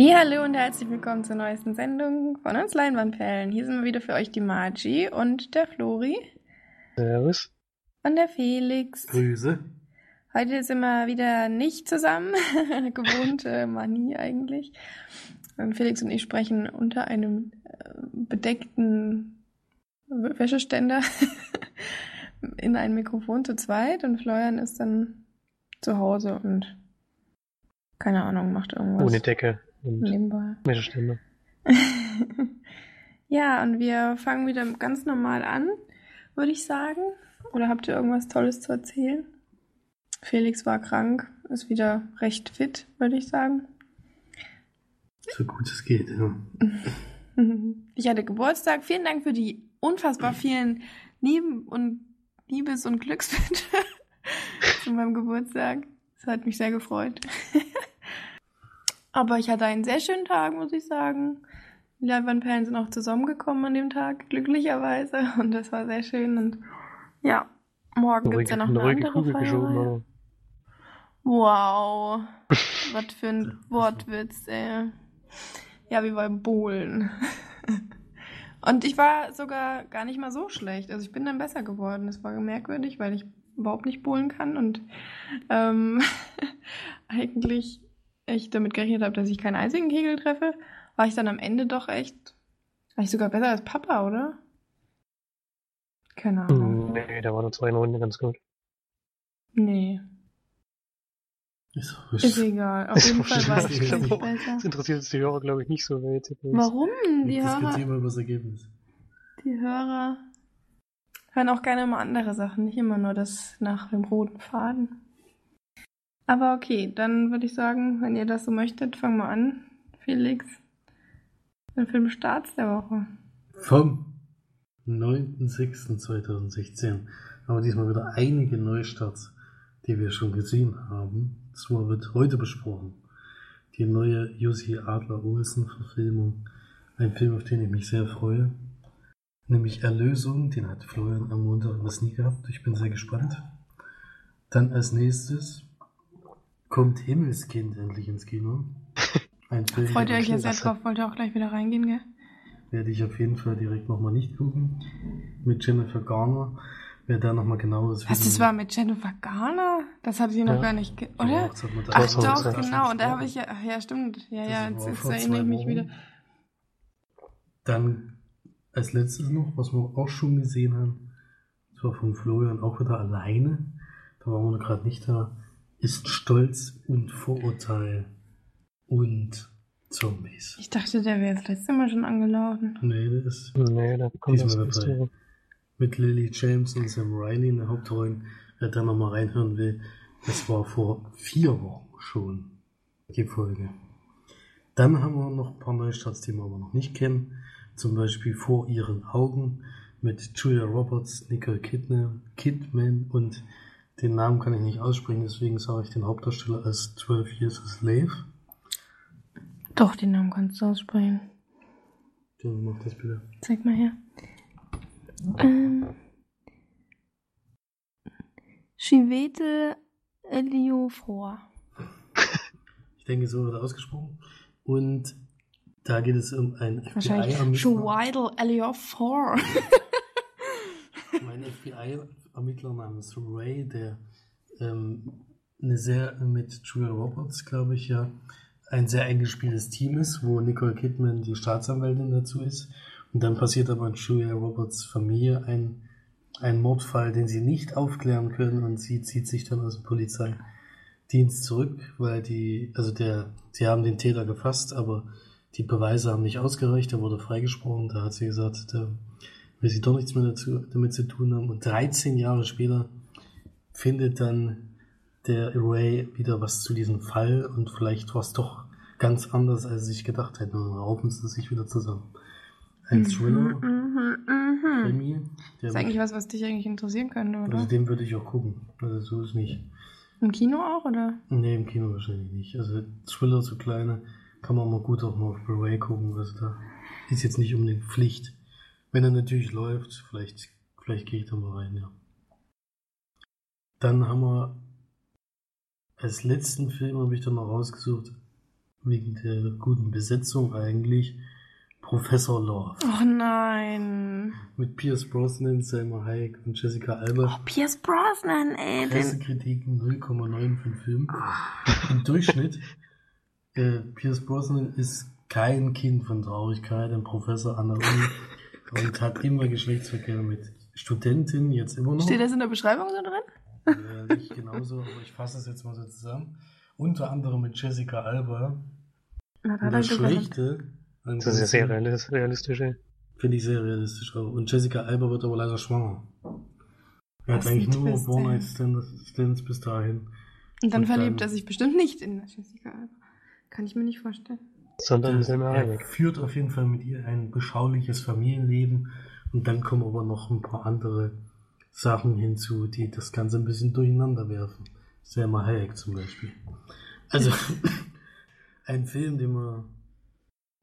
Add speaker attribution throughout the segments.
Speaker 1: Hallo und herzlich willkommen zur neuesten Sendung von uns Leinwandperlen. Hier sind wir wieder für euch die Margie und der Flori.
Speaker 2: Servus.
Speaker 1: Und der Felix.
Speaker 3: Grüße.
Speaker 1: Heute sind wir wieder nicht zusammen. Gewohnte Manie eigentlich. Und Felix und ich sprechen unter einem äh, bedeckten Wäscheständer in ein Mikrofon zu zweit und Florian ist dann zu Hause und keine Ahnung, macht irgendwas.
Speaker 2: Ohne Decke und
Speaker 1: nebenbei.
Speaker 2: Wäscheständer.
Speaker 1: ja, und wir fangen wieder ganz normal an, würde ich sagen. Oder habt ihr irgendwas Tolles zu erzählen? Felix war krank, ist wieder recht fit, würde ich sagen.
Speaker 3: So gut es geht, ja.
Speaker 1: Ich hatte Geburtstag. Vielen Dank für die unfassbar vielen Lieben und Liebes- und Glückswünsche zu meinem Geburtstag. Das hat mich sehr gefreut. Aber ich hatte einen sehr schönen Tag, muss ich sagen. Die Leinwandperlen sind auch zusammengekommen an dem Tag, glücklicherweise. Und das war sehr schön. Und ja, morgen gibt es ja noch eine,
Speaker 2: ruhige
Speaker 1: andere
Speaker 2: Kugel oder?
Speaker 1: Wow, was für ein Wortwitz, ey. Ja, wie bei Bohlen. Und ich war sogar gar nicht mal so schlecht. Also ich bin dann besser geworden. Das war merkwürdig, weil ich überhaupt nicht bohlen kann und ähm, eigentlich ich damit gerechnet habe, dass ich keinen einzigen Kegel treffe, war ich dann am Ende doch echt, war ich sogar besser als Papa, oder? Keine Ahnung.
Speaker 2: Hm, Nee, da war nur zwei Runde ganz gut.
Speaker 1: Nee,
Speaker 3: Ist,
Speaker 1: ist egal. Auf jeden Fall war ich besser.
Speaker 2: Das interessiert uns die Hörer, glaube ich, nicht so weit.
Speaker 1: Warum? Die Hörer,
Speaker 3: mal über das Ergebnis.
Speaker 1: die Hörer hören auch gerne mal andere Sachen, nicht immer nur das nach dem roten Faden. Aber okay, dann würde ich sagen, wenn ihr das so möchtet, fangen wir an. Felix, den Filmstarts der Woche.
Speaker 3: Vom 9.06.2016 haben wir diesmal wieder einige Neustarts, die wir schon gesehen haben. Zwar wird heute besprochen die neue Jussi Adler-Olsen-Verfilmung. Ein Film, auf den ich mich sehr freue. Nämlich Erlösung, den hat Florian am Montag was nie gehabt. Ich bin sehr gespannt. Dann als nächstes kommt Himmelskind endlich ins Kino. Ein Film,
Speaker 1: Freut ihr euch jetzt sehr drauf? Wollt ihr auch gleich wieder reingehen, gell?
Speaker 3: werde ich auf jeden Fall direkt nochmal nicht gucken. Mit Jennifer Garner. Wer da nochmal genaues
Speaker 1: Was, das war mit Jennifer Garner? Das habe ich noch
Speaker 2: Ja.
Speaker 1: gar nicht, ge oder?
Speaker 3: das hat man da
Speaker 1: Ach doch, genau. Und da habe ich ja, ach ja, stimmt. Ja,
Speaker 3: Das
Speaker 1: ja, jetzt, jetzt erinnere ich mich wieder.
Speaker 3: Dann als letztes noch, was wir auch schon gesehen haben, das war von Florian auch wieder alleine. Da waren wir gerade nicht da. Ist Stolz und Vorurteil und Zombies.
Speaker 1: Ich dachte, der wäre das letzte Mal schon angelaufen.
Speaker 3: Nee, das ist
Speaker 2: Nee, da kommt
Speaker 3: Diesmal dabei. Mit Lily James und Sam Riley in der Hauptrollen. Wer da nochmal reinhören will, das war vor vier Wochen schon die Folge. Dann haben wir noch ein paar Neustarts, die wir aber noch nicht kennen. Zum Beispiel Vor ihren Augen mit Julia Roberts, Nicole Kidman, Kidman und den Namen kann ich nicht aussprechen, deswegen sage ich den Hauptdarsteller als 12 Years a Slave.
Speaker 1: Doch, den Namen kannst du aussprechen.
Speaker 3: Dann mach das bitte.
Speaker 1: Zeig mal her. Ähm. Chivete Eliofor.
Speaker 3: Ich denke, so wird er ausgesprochen. Und da geht es um ein
Speaker 1: Wahrscheinlich
Speaker 3: FBI-Ermittler.
Speaker 1: Chivete Eliofor.
Speaker 3: Mein FBI-Ermittler namens Ray, der ähm, eine sehr mit Julia Roberts, glaube ich, ja, ein sehr eingespieltes Team ist, wo Nicole Kidman die Staatsanwältin dazu ist. Und dann passiert aber in Julia Roberts Familie ein, ein Mordfall, den sie nicht aufklären können. Und sie zieht sich dann aus dem Polizeidienst zurück, weil die, also der, sie haben den Täter gefasst, aber die Beweise haben nicht ausgereicht, er wurde freigesprochen, da hat sie gesagt, da will sie doch nichts mehr dazu, damit zu tun haben. Und 13 Jahre später findet dann der Ray wieder was zu diesem Fall und vielleicht war es doch ganz anders, als sie sich gedacht hätten. Und dann raufen sie sich wieder zusammen. Ein Thriller,
Speaker 1: Mhm, mhm.
Speaker 3: Krimi, der
Speaker 1: Das ist eigentlich was, was dich eigentlich interessieren könnte, oder?
Speaker 3: also den würde ich auch gucken. Also so ist nicht.
Speaker 1: Im Kino auch, oder?
Speaker 3: Nee, im Kino wahrscheinlich nicht. Also Thriller, so kleine, kann man mal gut auch mal auf Blu-ray gucken. Also da ist jetzt nicht unbedingt Pflicht. Wenn er natürlich läuft, vielleicht, vielleicht gehe ich da mal rein, ja. Dann haben wir als letzten Film habe ich dann noch rausgesucht wegen der guten Besetzung eigentlich Professor Love.
Speaker 1: Oh nein.
Speaker 3: Mit Pierce Brosnan, Selma Hayek und Jessica Alba.
Speaker 1: Oh, Pierce Brosnan, ey.
Speaker 3: Pressekritiken 0,9 von Film. Im Durchschnitt. Äh, Pierce Brosnan ist kein Kind von Traurigkeit, ein Professor an der Uni und hat immer Geschlechtsverkehr mit Studentinnen, jetzt immer noch.
Speaker 1: steht das in der Beschreibung so drin?
Speaker 3: Äh, nicht genauso, aber ich fasse es jetzt mal so zusammen. Unter anderem mit Jessica Alba.
Speaker 1: Na, da er
Speaker 3: das. Schlechte
Speaker 2: Das ist ja sehr realistisch, ey.
Speaker 3: Finde ich sehr realistisch auch. Und Jessica Alba wird aber leider schwanger. Er hat eigentlich nur
Speaker 1: Twist,
Speaker 3: One
Speaker 1: ey.
Speaker 3: Night Stands Stands bis dahin.
Speaker 1: Und dann
Speaker 3: Und
Speaker 1: verliebt
Speaker 3: dann-
Speaker 1: er sich bestimmt nicht in Jessica Alba. Kann ich mir nicht vorstellen.
Speaker 2: Sondern Selma
Speaker 3: er
Speaker 2: Hayek.
Speaker 3: führt auf jeden Fall mit ihr ein beschauliches Familienleben und dann kommen aber noch ein paar andere Sachen hinzu, die das Ganze ein bisschen durcheinander werfen. Selma Hayek zum Beispiel. Also ein Film, den man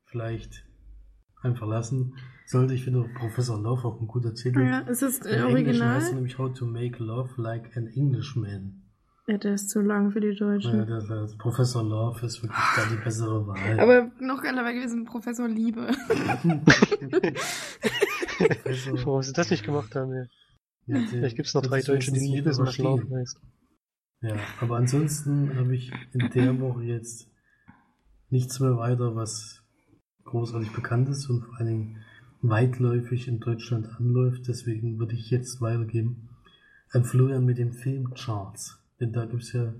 Speaker 3: vielleicht einfach lassen sollte. Ich finde Professor Love auch ein guter Titel.
Speaker 1: Ja, ist es
Speaker 3: Im
Speaker 1: äh,
Speaker 3: Englischen heißt er
Speaker 1: original?
Speaker 3: nämlich How to Make Love Like an Englishman.
Speaker 1: Ja, der ist zu lang für die Deutschen.
Speaker 3: Ja, das, das Professor Love ist wirklich da die bessere Wahl.
Speaker 1: Aber noch geiler wäre gewesen, Professor Liebe.
Speaker 3: Professor,
Speaker 2: Warum sie das nicht gemacht haben, ey.
Speaker 3: ja, die-
Speaker 2: Vielleicht gibt's noch
Speaker 3: das
Speaker 2: drei Deutsche, die was
Speaker 3: verstehen.
Speaker 2: Schlafen heißt.
Speaker 3: Ja, aber ansonsten habe ich in der Woche jetzt nichts mehr weiter, was großartig bekannt ist und vor allen Dingen weitläufig in Deutschland anläuft. Deswegen würde ich jetzt weitergeben an Florian mit den Filmcharts. Denn da gibt's ja,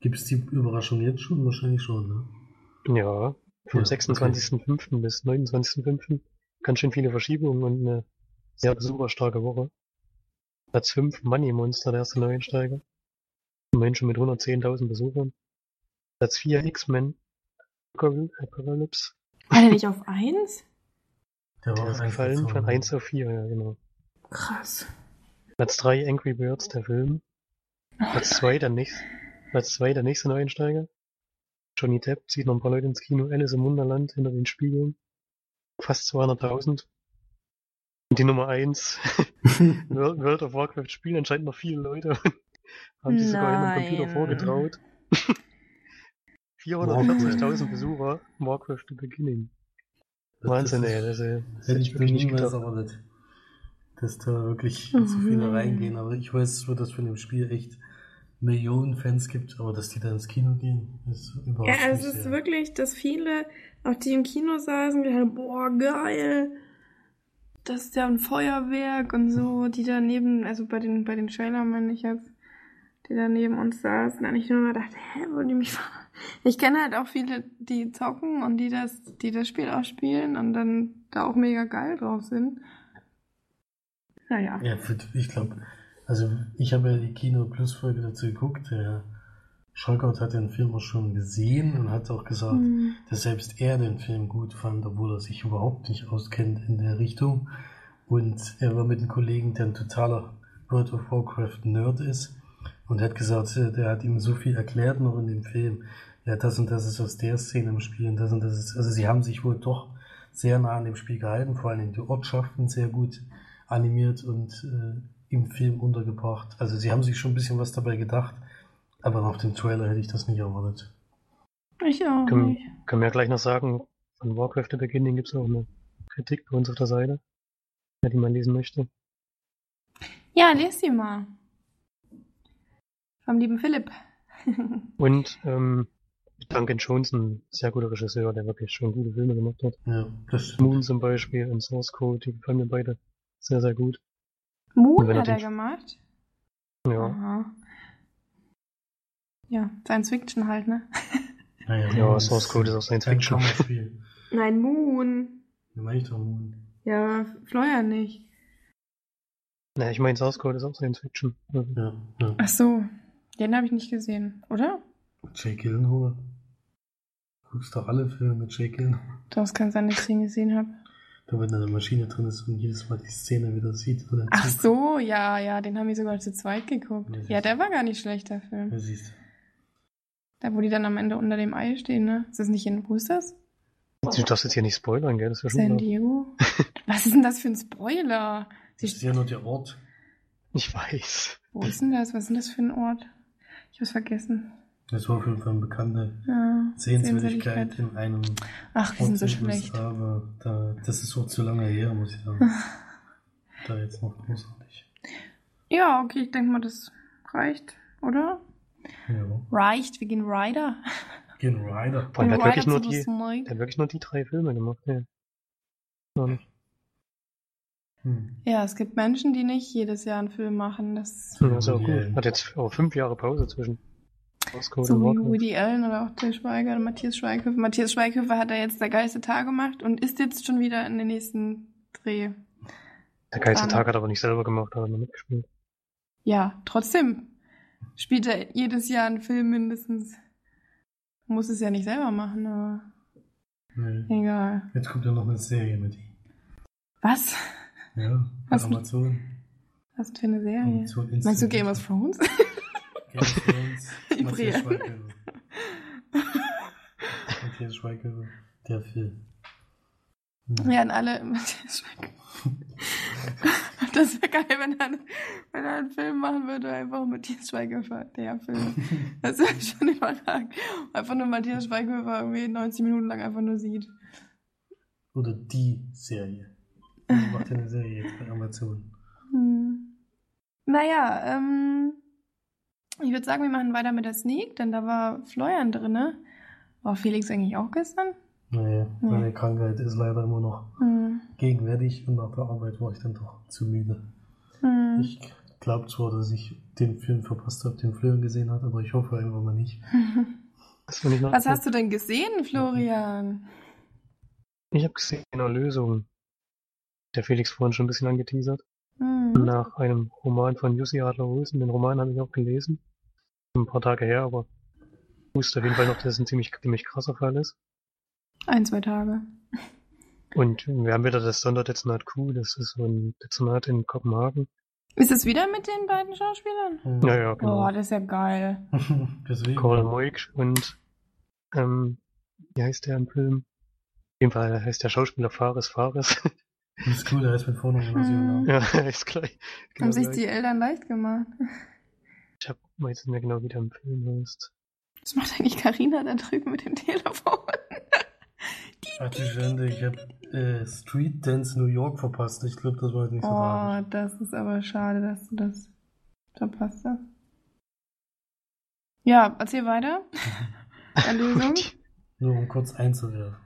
Speaker 3: gibt's die Überraschung jetzt schon? Wahrscheinlich schon, ne?
Speaker 2: Ja, vom
Speaker 3: Ja,
Speaker 2: 26.05. bis 29.05. ganz schön viele Verschiebungen und eine sehr besucherstarke Woche. Platz 5 Money Monster, der erste Neuensteiger. Immerhin schon mit 110.000 Besuchern. Platz 4 X-Men Apocalypse.
Speaker 1: War der nicht auf 1?
Speaker 3: Der
Speaker 2: Der ist gefallen von 1 auf 4, ja genau.
Speaker 1: Krass.
Speaker 2: Platz 3 Angry Birds, der Film. Platz 2 der nächste, Platz 2 der nächste Neuensteiger. Johnny Depp zieht noch ein paar Leute ins Kino. Alice im Wunderland hinter den Spiegeln. Fast 200.000. Und die Nummer 1 World of Warcraft spielen anscheinend noch viele Leute haben sich sogar hinter dem Computer
Speaker 1: Nein.
Speaker 2: vorgetraut. 440.000 Besucher, Warcraft The Beginning. Wahnsinn, ey, das, das
Speaker 3: Hätte ich mir niemals
Speaker 2: gedacht.
Speaker 3: erwartet, dass da wirklich
Speaker 1: Mhm.
Speaker 3: so viele reingehen. Aber ich weiß, dass es von dem Spiel echt Millionen Fans gibt, aber dass die da ins Kino gehen, ist überraschend.
Speaker 1: Ja, es ist wirklich, dass viele, auch die im Kino saßen, die haben, boah, geil. Das ist ja ein Feuerwerk und so, die daneben, also bei den, bei den Trailern meine ich jetzt, die da neben uns saßen, und ich nur mal dachte, hä, wollen die mich verarschen? Ich kenne halt auch viele, die zocken und die das, die das Spiel auch spielen und dann da auch mega geil drauf sind. Naja.
Speaker 3: Ja, ich glaube, also ich habe ja die Kino Plus Folge dazu geguckt. Der Scholgaut hat den Film auch schon gesehen und hat auch gesagt,
Speaker 1: Hm.
Speaker 3: dass selbst er den Film gut fand, obwohl er sich überhaupt nicht auskennt in der Richtung. Und er war mit einem Kollegen, der ein totaler World of Warcraft Nerd ist und hat gesagt, äh, der hat ihm so viel erklärt noch in dem Film. Ja, das und das ist aus der Szene im Spiel und das und das ist, also sie haben sich wohl doch sehr nah an dem Spiel gehalten, vor allem die Ortschaften sehr gut animiert und äh, im Film untergebracht. Also sie haben sich schon ein bisschen was dabei gedacht, aber nach dem Trailer hätte ich das nicht erwartet.
Speaker 1: Ich auch
Speaker 2: Können,
Speaker 1: nicht.
Speaker 2: können wir ja gleich noch sagen, von Warcraft The Beginning gibt es auch eine Kritik bei uns auf der Seite, die mal lesen möchte.
Speaker 1: Ja, lest die mal. Vom lieben Philipp.
Speaker 2: Und ähm, Duncan Jones, ein sehr guter Regisseur, der wirklich schon gute Filme gemacht hat.
Speaker 3: Ja, das stimmt.
Speaker 2: Moon zum Beispiel und Source Code, die gefallen mir beide sehr, sehr gut.
Speaker 1: Moon hat er gemacht.
Speaker 2: Ja,
Speaker 1: Aha. Ja, Science Fiction halt, ne?
Speaker 3: Naja,
Speaker 2: ja
Speaker 3: Moon
Speaker 2: Source Code ist auch Science Fiction.
Speaker 1: Nein, Moon.
Speaker 3: Da meine ich doch Moon.
Speaker 1: Ja, Florian nicht.
Speaker 2: Na, ich meine, Source Code ist auch Science Fiction.
Speaker 3: Ja, ja.
Speaker 1: Ach so. Den habe ich nicht gesehen, oder?
Speaker 3: Jake Gyllenhaal. Du guckst doch alle Filme mit Jake Gyllenhaal.
Speaker 1: Das kann sein, dass ich den gesehen habe.
Speaker 3: Da wenn da eine Maschine drin ist und jedes Mal die Szene wieder sieht. Oder
Speaker 1: Ach so, ja, ja, den haben wir sogar zu zweit geguckt.
Speaker 3: Ja,
Speaker 1: Ja, der war gar nicht schlecht, der
Speaker 3: Ja,
Speaker 1: Film.
Speaker 3: siehst
Speaker 1: Da, wo die dann am Ende unter dem Ei stehen, ne? Ist das nicht in, wo ist das?
Speaker 2: Du darfst jetzt hier nicht spoilern, gell? Das ist ja schon
Speaker 1: San. Diego? Was ist denn das für ein Spoiler?
Speaker 3: Das ist ja nur der Ort.
Speaker 2: Ich weiß.
Speaker 1: Wo ist denn das? Was ist denn das für ein Ort? Ich hab's vergessen.
Speaker 3: Das war auf jeden Fall eine bekannte
Speaker 1: Ja,
Speaker 3: Sehenswürdigkeit in einem
Speaker 1: Ach, die sind so schlecht.
Speaker 3: Aber da, das ist auch zu lange her, muss ich sagen. da jetzt noch großartig.
Speaker 1: Ja, okay, ich denke mal, das reicht, oder?
Speaker 3: Ja.
Speaker 1: Reicht, wir gehen Rider.
Speaker 3: Gehen Rider.
Speaker 2: Allem, der hat wirklich nur die, der hat wirklich nur die drei Filme gemacht, ja. Nicht.
Speaker 3: Hm.
Speaker 1: Ja, es gibt Menschen, die nicht jedes Jahr einen Film machen. Das
Speaker 2: Ja, ist auch gut. Hat jetzt auch fünf Jahre Pause zwischen
Speaker 1: so wie. Woody Allen oder auch Till Schweiger oder Matthias Schweighöfer. Matthias Schweighöfer hat er jetzt der geilste Tag gemacht und ist jetzt schon wieder in den nächsten Dreh.
Speaker 2: Der geilste. Tag hat er aber nicht selber gemacht, hat er nur mitgespielt.
Speaker 1: Ja, trotzdem spielt er jedes Jahr einen Film mindestens. Muss es ja nicht selber machen, aber
Speaker 3: Nee.
Speaker 1: egal.
Speaker 3: Jetzt kommt ja noch eine Serie mit ihm.
Speaker 1: Was?
Speaker 3: Ja,
Speaker 1: Was?
Speaker 3: Amazon.
Speaker 1: Was für eine Serie?
Speaker 3: Amazon
Speaker 1: Meinst du Game of Thrones?
Speaker 3: Game of Thrones.
Speaker 1: Übrigens.
Speaker 3: Matthias Schweighöfer. Matthias Schweighöfer. Der Film. Hm.
Speaker 1: Ja, an alle. Matthias Schweighöfer. Das wäre geil, wenn er, wenn er einen Film machen würde, einfach Matthias Schweighöfer, der Film. Das wäre schon überragend. Einfach nur Matthias Schweighöfer irgendwie 90 Minuten lang einfach nur sieht.
Speaker 3: Oder die Serie. Die macht ja eine Serie jetzt bei Amazon.
Speaker 1: Hm. Naja, ähm, ich würde sagen, wir machen weiter mit der Sneak, denn da war Florian drinne. War Felix eigentlich auch gestern?
Speaker 3: Naja,
Speaker 1: Nee.
Speaker 3: meine Krankheit ist leider immer noch
Speaker 1: Hm.
Speaker 3: gegenwärtig und nach der Arbeit war ich dann doch zu müde.
Speaker 1: Hm.
Speaker 3: Ich glaube zwar, dass ich den Film verpasst habe, den Florian gesehen hat, aber ich hoffe einfach mal nicht.
Speaker 1: Was hast du denn gesehen, Florian?
Speaker 2: Ich habe gesehen, eine Lösung. Der Felix vorhin schon ein bisschen angeteasert.
Speaker 1: Hm.
Speaker 2: Nach einem Roman von Jussi Adler-Olsen. Den Roman habe ich auch gelesen. Ein paar Tage her, aber ich wusste auf jeden Fall noch, dass es ein ziemlich, ziemlich krasser Fall ist.
Speaker 1: Ein, zwei Tage.
Speaker 2: Und wir haben wieder das Sonderdezernat Q. Das ist so ein Dezernat in Kopenhagen.
Speaker 1: Ist es wieder mit den beiden Schauspielern?
Speaker 2: Ja, ja, genau.
Speaker 1: Oh, das ist ja geil.
Speaker 3: Deswegen.
Speaker 2: Karl Moik und ähm, wie heißt der im Film? Auf jeden Fall heißt der Schauspieler Fares Fares.
Speaker 3: Das ist cool, der heißt mit Vornamen genauso wie
Speaker 1: Hm.
Speaker 2: ja, ist gleich. Genau
Speaker 1: Haben sich
Speaker 2: gleich.
Speaker 1: die Eltern leicht gemacht.
Speaker 2: Ich hab, weiß nicht mehr genau, wie der im Film heißt.
Speaker 1: Was macht eigentlich Karina da drüben mit dem Telefon?
Speaker 3: Ach du Schande, ich habe äh, Street Dance New York verpasst. Ich glaube, das war jetzt nicht so
Speaker 1: Oh, das ist aber schade, dass du das verpasst hast. Ja, erzähl weiter. Erlösung.
Speaker 3: Nur um kurz einzuwerfen.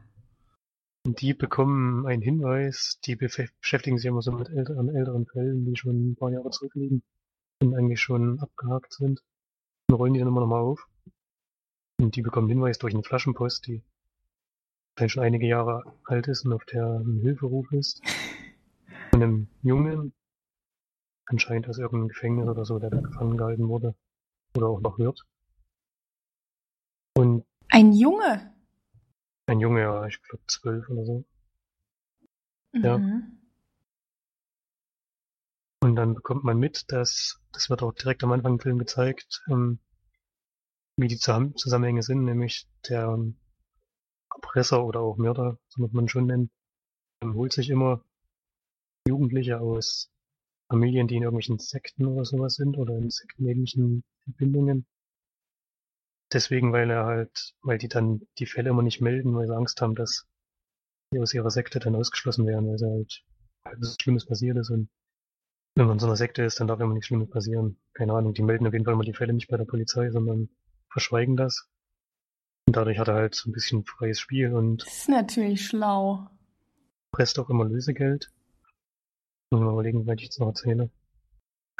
Speaker 2: Die bekommen einen Hinweis, die beschäftigen sich immer so mit älteren, älteren Fällen, die schon ein paar Jahre zurückliegen und eigentlich schon abgehakt sind. Und rollen die dann immer nochmal auf. Und die bekommen Hinweis durch eine Flaschenpost, die vielleicht schon einige Jahre alt ist und auf der ein Hilferuf ist. Von einem Jungen, anscheinend aus irgendeinem Gefängnis oder so, der da gefangen gehalten wurde. Oder auch noch wird. Und
Speaker 1: Ein Junge.
Speaker 2: Ein Junge, ja, ich glaube zwölf oder so. Ja.
Speaker 1: Mhm.
Speaker 2: Und dann bekommt man mit, dass, das wird auch direkt am Anfang im Film gezeigt, ähm, wie die Zusammen Zusammenhänge sind, nämlich der ähm, Erpresser oder auch Mörder, so muss man schon nennen, ähm, holt sich immer Jugendliche aus Familien, die in irgendwelchen Sekten oder sowas sind oder in sektenähnlichen Verbindungen. Deswegen, weil er halt, weil die dann die Fälle immer nicht melden, weil sie Angst haben, dass die aus ihrer Sekte dann ausgeschlossen werden, weil sie halt, halt was Schlimmes passiert ist und wenn man in so einer Sekte ist, dann darf immer nichts Schlimmes passieren. Keine Ahnung, die melden auf jeden Fall immer die Fälle nicht bei der Polizei, sondern verschweigen das. Und dadurch hat er halt so ein bisschen freies Spiel und
Speaker 1: Das ist natürlich schlau.
Speaker 2: presst auch immer Lösegeld. Muss mal überlegen, weil ich jetzt noch erzähle.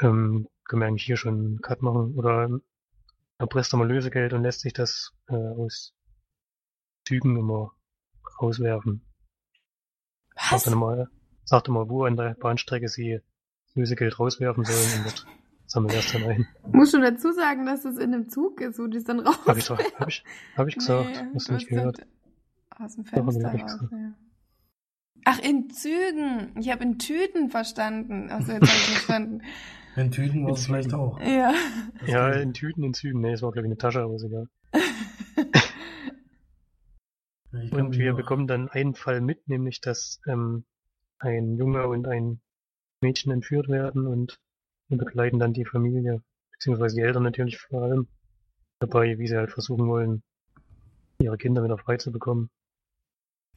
Speaker 2: Ähm, können wir eigentlich hier schon einen Cut machen. Oder ähm, er presst immer Lösegeld und lässt sich das äh, aus Zügen immer rauswerfen. Sagt
Speaker 1: Was?
Speaker 2: dann immer, sagt immer, wo an der Bahnstrecke sie Lösegeld rauswerfen sollen und dort sammelt er es dann ein.
Speaker 1: Musst du dazu sagen, dass das in einem Zug ist, wo die es dann raus.
Speaker 2: Hab ich, doch- hab ich, hab ich gesagt,
Speaker 1: Nee,
Speaker 2: hast
Speaker 1: du
Speaker 2: nicht gehört.
Speaker 1: Aus dem
Speaker 2: Doch,
Speaker 1: Fenster raus, ja. Ach, in Zügen. Ich habe in Tüten verstanden. Achso, jetzt habe ich verstanden.
Speaker 3: In Tüten war es vielleicht auch.
Speaker 1: Ja.
Speaker 3: Das
Speaker 2: Ja, in Tüten, in Zügen. Nee, es war glaube ich eine Tasche, aber ist egal. Und wir
Speaker 3: noch-
Speaker 2: bekommen dann einen Fall mit, nämlich dass ähm, ein Junge und ein Mädchen entführt werden und wir begleiten dann die Familie, beziehungsweise die Eltern natürlich vor allem, dabei, wie sie halt versuchen wollen, ihre Kinder wieder frei zu bekommen.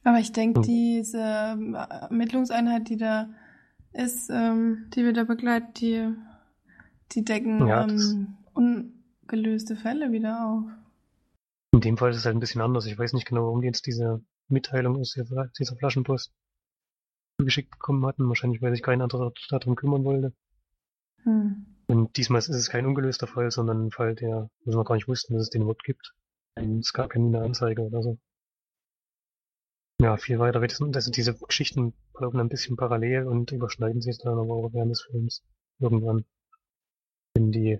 Speaker 1: Aber ich denke,
Speaker 2: Hm.
Speaker 1: diese ähm, Ermittlungseinheit, die da ist, ähm, die wir da begleitet, die, die decken
Speaker 2: Ja,
Speaker 1: ähm, ungelöste Fälle wieder auf.
Speaker 2: In dem Fall ist es halt ein bisschen anders. Ich weiß nicht genau, warum die jetzt diese Mitteilung aus dieser Flaschenpost zugeschickt bekommen hatten. Wahrscheinlich, weil sich kein anderer darum kümmern wollte.
Speaker 1: Hm.
Speaker 2: Und diesmal ist es kein ungelöster Fall, sondern ein Fall, der, wo wir gar nicht wussten, dass es den überhaupt gibt. Es gab keine Anzeige oder so. Ja, viel weiter wird es, also diese Geschichten laufen ein bisschen parallel und überschneiden sich dann aber auch während des Films irgendwann. Denn die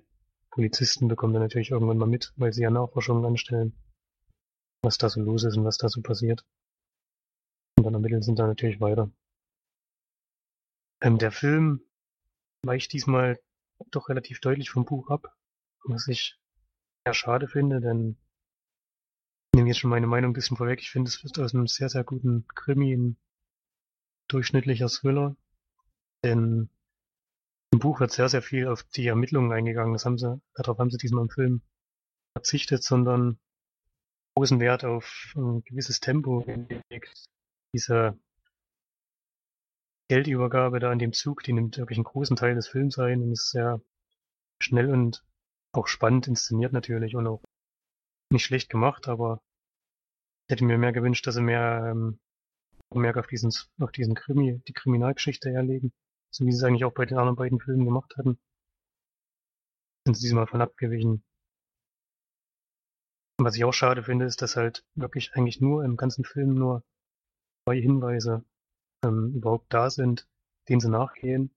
Speaker 2: Polizisten bekommen dann natürlich irgendwann mal mit, weil sie ja Nachforschungen anstellen, was da so los ist und was da so passiert. Und dann ermitteln sie dann natürlich weiter. Ähm, der Film weicht diesmal doch relativ deutlich vom Buch ab, was ich eher schade finde, denn nehme jetzt schon meine Meinung ein bisschen vorweg. Ich finde, es wird aus einem sehr, sehr guten Krimi ein durchschnittlicher Thriller, denn im Buch wird sehr, sehr viel auf die Ermittlungen eingegangen. Das haben sie, darauf haben sie diesmal im Film verzichtet, sondern großen Wert auf ein gewisses Tempo gelegt. Diese Geldübergabe da an dem Zug, die nimmt wirklich einen großen Teil des Films ein und ist sehr schnell und auch spannend inszeniert natürlich und auch nicht schlecht gemacht, aber ich hätte mir mehr gewünscht, dass sie mehr ähm, Augenmerk auf diesen, auf diesen Krimi, die Kriminalgeschichte herlegen, so wie sie es eigentlich auch bei den anderen beiden Filmen gemacht hatten. Sind sie diesmal von abgewichen. Was ich auch schade finde, ist, dass halt wirklich eigentlich nur im ganzen Film nur zwei Hinweise ähm, überhaupt da sind, denen sie nachgehen.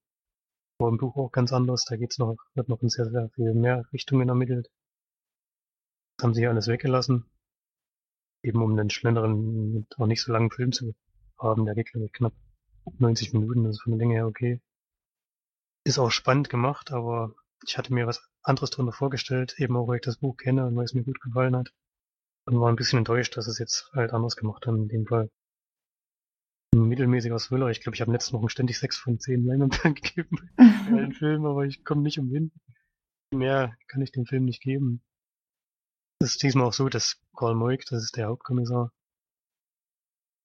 Speaker 2: Aber im Buch auch ganz anders. Da geht's noch, wird noch in sehr, sehr viel mehr Richtungen ermittelt. Das haben sie hier alles weggelassen. Eben um einen schnelleren, auch nicht so langen Film zu haben. Der geht, glaube ich, knapp 90 Minuten. Das ist von der Länge her okay. Ist auch spannend gemacht, aber ich hatte mir was anderes drunter vorgestellt, eben auch weil ich das Buch kenne und weil es mir gut gefallen hat. Und war ein bisschen enttäuscht, dass es jetzt halt anders gemacht haben in dem Fall. Ein mittelmäßiger Thriller. Ich glaube, ich habe letzten Wochen ständig 6 von 10 Leinwandperlen gegeben bei allen Filmen, aber ich komme nicht umhin. Mehr kann ich dem Film nicht geben. Es ist diesmal auch so, dass Karl Moik, das ist der Hauptkommissar,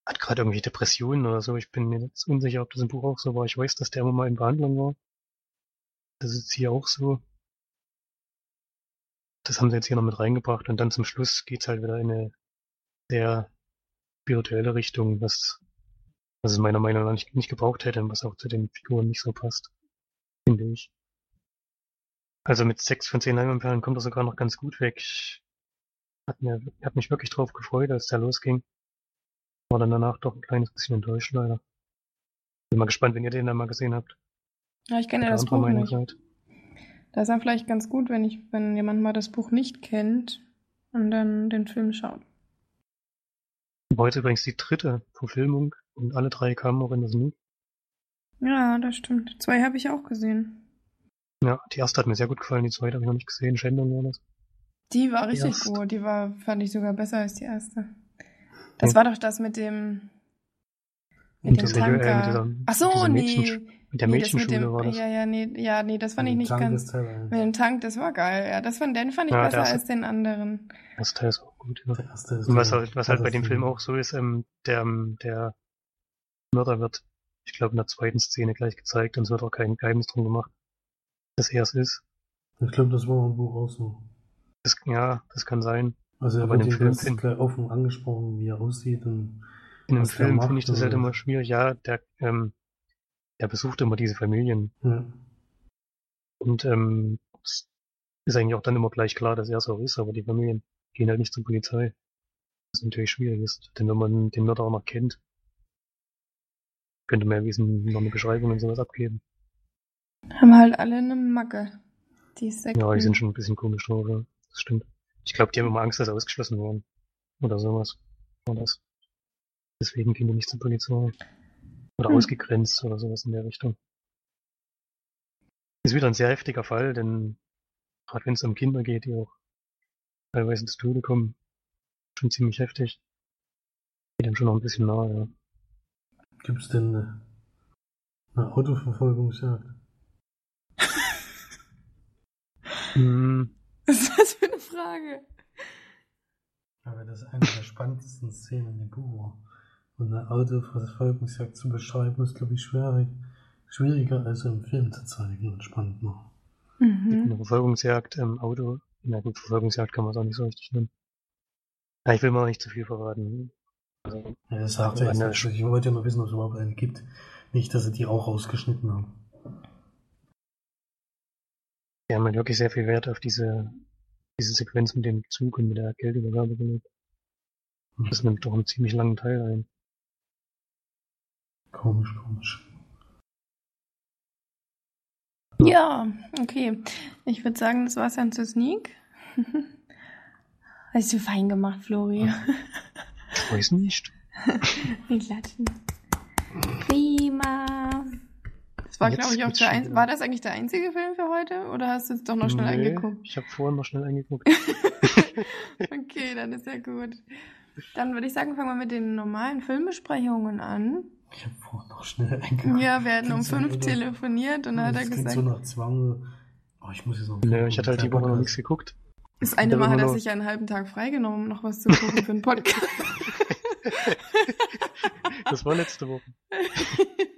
Speaker 2: hat gerade irgendwie Depressionen oder so. Ich bin mir jetzt unsicher, ob das im Buch auch so war. Ich weiß, dass der immer mal in Behandlung war. Das ist hier auch so. Das haben sie jetzt hier noch mit reingebracht und dann zum Schluss geht's halt wieder in eine sehr spirituelle Richtung, was, was es meiner Meinung nach nicht, nicht gebraucht hätte und was auch zu den Figuren nicht so passt. Finde ich. Also mit sechs von zehn Leinwandperlen kommt er sogar noch ganz gut weg. Ich hat, mir, hat mich wirklich drauf gefreut, als der losging. War dann danach doch ein kleines bisschen enttäuscht, leider. Bin mal gespannt, wenn ihr den dann mal gesehen habt.
Speaker 1: Ja, ich kenne ja das Buch nicht.
Speaker 2: seid.
Speaker 1: Das ist dann vielleicht ganz gut, wenn ich, wenn jemand mal das Buch nicht kennt und dann den Film schaut.
Speaker 2: War jetzt übrigens die dritte Verfilmung und alle drei kamen auch in das Nu.
Speaker 1: Ja, das stimmt. Zwei habe ich auch gesehen.
Speaker 2: Ja, die erste hat mir sehr gut gefallen, die zweite habe ich noch nicht gesehen. Shendon war das.
Speaker 1: Die war richtig
Speaker 2: erste.
Speaker 1: gut. Die war, fand ich sogar besser als die erste. Das
Speaker 2: Ja.
Speaker 1: war doch das mit dem, mit
Speaker 2: Und
Speaker 1: dem
Speaker 2: äh, mit
Speaker 1: Tanker.
Speaker 2: dieser-
Speaker 1: Ach so,
Speaker 2: mit
Speaker 1: nee.
Speaker 2: Mit der
Speaker 1: nee, das mit
Speaker 2: Mädchenschule
Speaker 1: dem,
Speaker 2: war das.
Speaker 1: Ja, ja, nee, ja, nee, das fand ich nicht
Speaker 3: Tank
Speaker 1: ganz.
Speaker 3: Teil.
Speaker 1: Mit dem Tank, das war geil. Ja, das fand, den fand ich
Speaker 2: Ja,
Speaker 1: besser
Speaker 2: der ist-
Speaker 1: als den anderen.
Speaker 2: Das Teil ist auch gut, ja.
Speaker 3: Der erste ist
Speaker 2: Und was halt, was halt bei dem Film auch so ist, ähm, der, ähm, der Mörder wird, ich glaube, in der zweiten Szene gleich gezeigt und es wird auch kein Geheimnis drum gemacht, dass er es ist.
Speaker 3: Ich glaube, das war im Buch auch so.
Speaker 2: Das, ja, das kann sein.
Speaker 3: Also er
Speaker 2: Aber in
Speaker 3: wird jedenfalls
Speaker 2: find-
Speaker 3: gleich offen angesprochen, wie er aussieht und
Speaker 2: In
Speaker 3: der
Speaker 2: Film finde ich das halt immer schwierig. Ja, der, ähm, der besucht immer diese Familien
Speaker 3: ja.
Speaker 2: und ähm, es ist eigentlich auch dann immer gleich klar, dass er so ist, aber die Familien gehen halt nicht zur Polizei. Was natürlich schwierig ist, denn wenn man den Mörder auch noch kennt, könnte man ja wissen, noch eine Beschreibung und sowas abgeben.
Speaker 1: Haben halt alle eine Macke. Die Sekten.
Speaker 2: Ja, die sind schon ein bisschen komisch drauf, ja. Das stimmt. Ich glaube, die haben immer Angst, dass sie ausgeschlossen werden. Oder sowas. War das. Deswegen gehen die nicht zur Polizei. Oder
Speaker 1: Hm.
Speaker 2: ausgegrenzt oder sowas in der Richtung. Ist wieder ein sehr heftiger Fall, denn gerade wenn es um Kinder geht, die auch teilweise zu Tode kommen, schon ziemlich heftig. Geht dann schon noch ein bisschen nahe, ja.
Speaker 3: Gibt es denn eine, eine Autoverfolgungsjagd?
Speaker 2: Hm,
Speaker 1: Was ist das für eine Frage?
Speaker 3: Aber das ist eine der spannendsten Szenen im Buch. Und eine Autoverfolgungsjagd zu beschreiben, ist, glaube ich, schwierig, schwieriger als im Film zu zeigen und spannender.
Speaker 2: Eine
Speaker 1: Mhm.
Speaker 2: Verfolgungsjagd im Auto. Na gut, Verfolgungsjagd kann man es auch nicht so richtig nennen. Ja, ich will mal nicht zu viel verraten. Also,
Speaker 3: Ja, das sagt er jetzt. Ich wollte ja nur wissen, ob es überhaupt eine gibt. Nicht, dass sie die auch rausgeschnitten haben.
Speaker 2: Die haben halt wirklich sehr viel Wert auf diese, diese Sequenz mit dem Zug und mit der Geldübergabe gelegt. Das nimmt doch einen ziemlich langen Teil ein.
Speaker 3: Komisch, komisch.
Speaker 1: Ja, okay. Ich würde sagen, das war's dann zur Sneak. Hast du fein gemacht, Flori.
Speaker 2: Ich weiß nicht.
Speaker 1: Wir klatschen. Prima. Das war, glaube ich, auch der ein. War das eigentlich der einzige Film für heute? Oder hast du jetzt doch noch schnell
Speaker 2: Nee,
Speaker 1: angeguckt?
Speaker 2: Ich habe vorhin noch schnell eingeguckt.
Speaker 1: Okay, dann ist ja gut. Dann würde ich sagen, fangen wir mit den normalen Filmbesprechungen an.
Speaker 3: Ich habe vorhin noch schnell eingeguckt.
Speaker 1: Ja, wir hatten um fünf telefoniert und dann hat er
Speaker 3: das klingt
Speaker 1: gesagt,
Speaker 3: so nach Zwang. Oh, ich muss jetzt noch.
Speaker 2: Nö, ich hatte halt die Woche noch nichts geguckt.
Speaker 1: das eine Mal hat er sich einen halben Tag freigenommen, um noch was zu gucken für einen Podcast.
Speaker 2: Das war letzte Woche.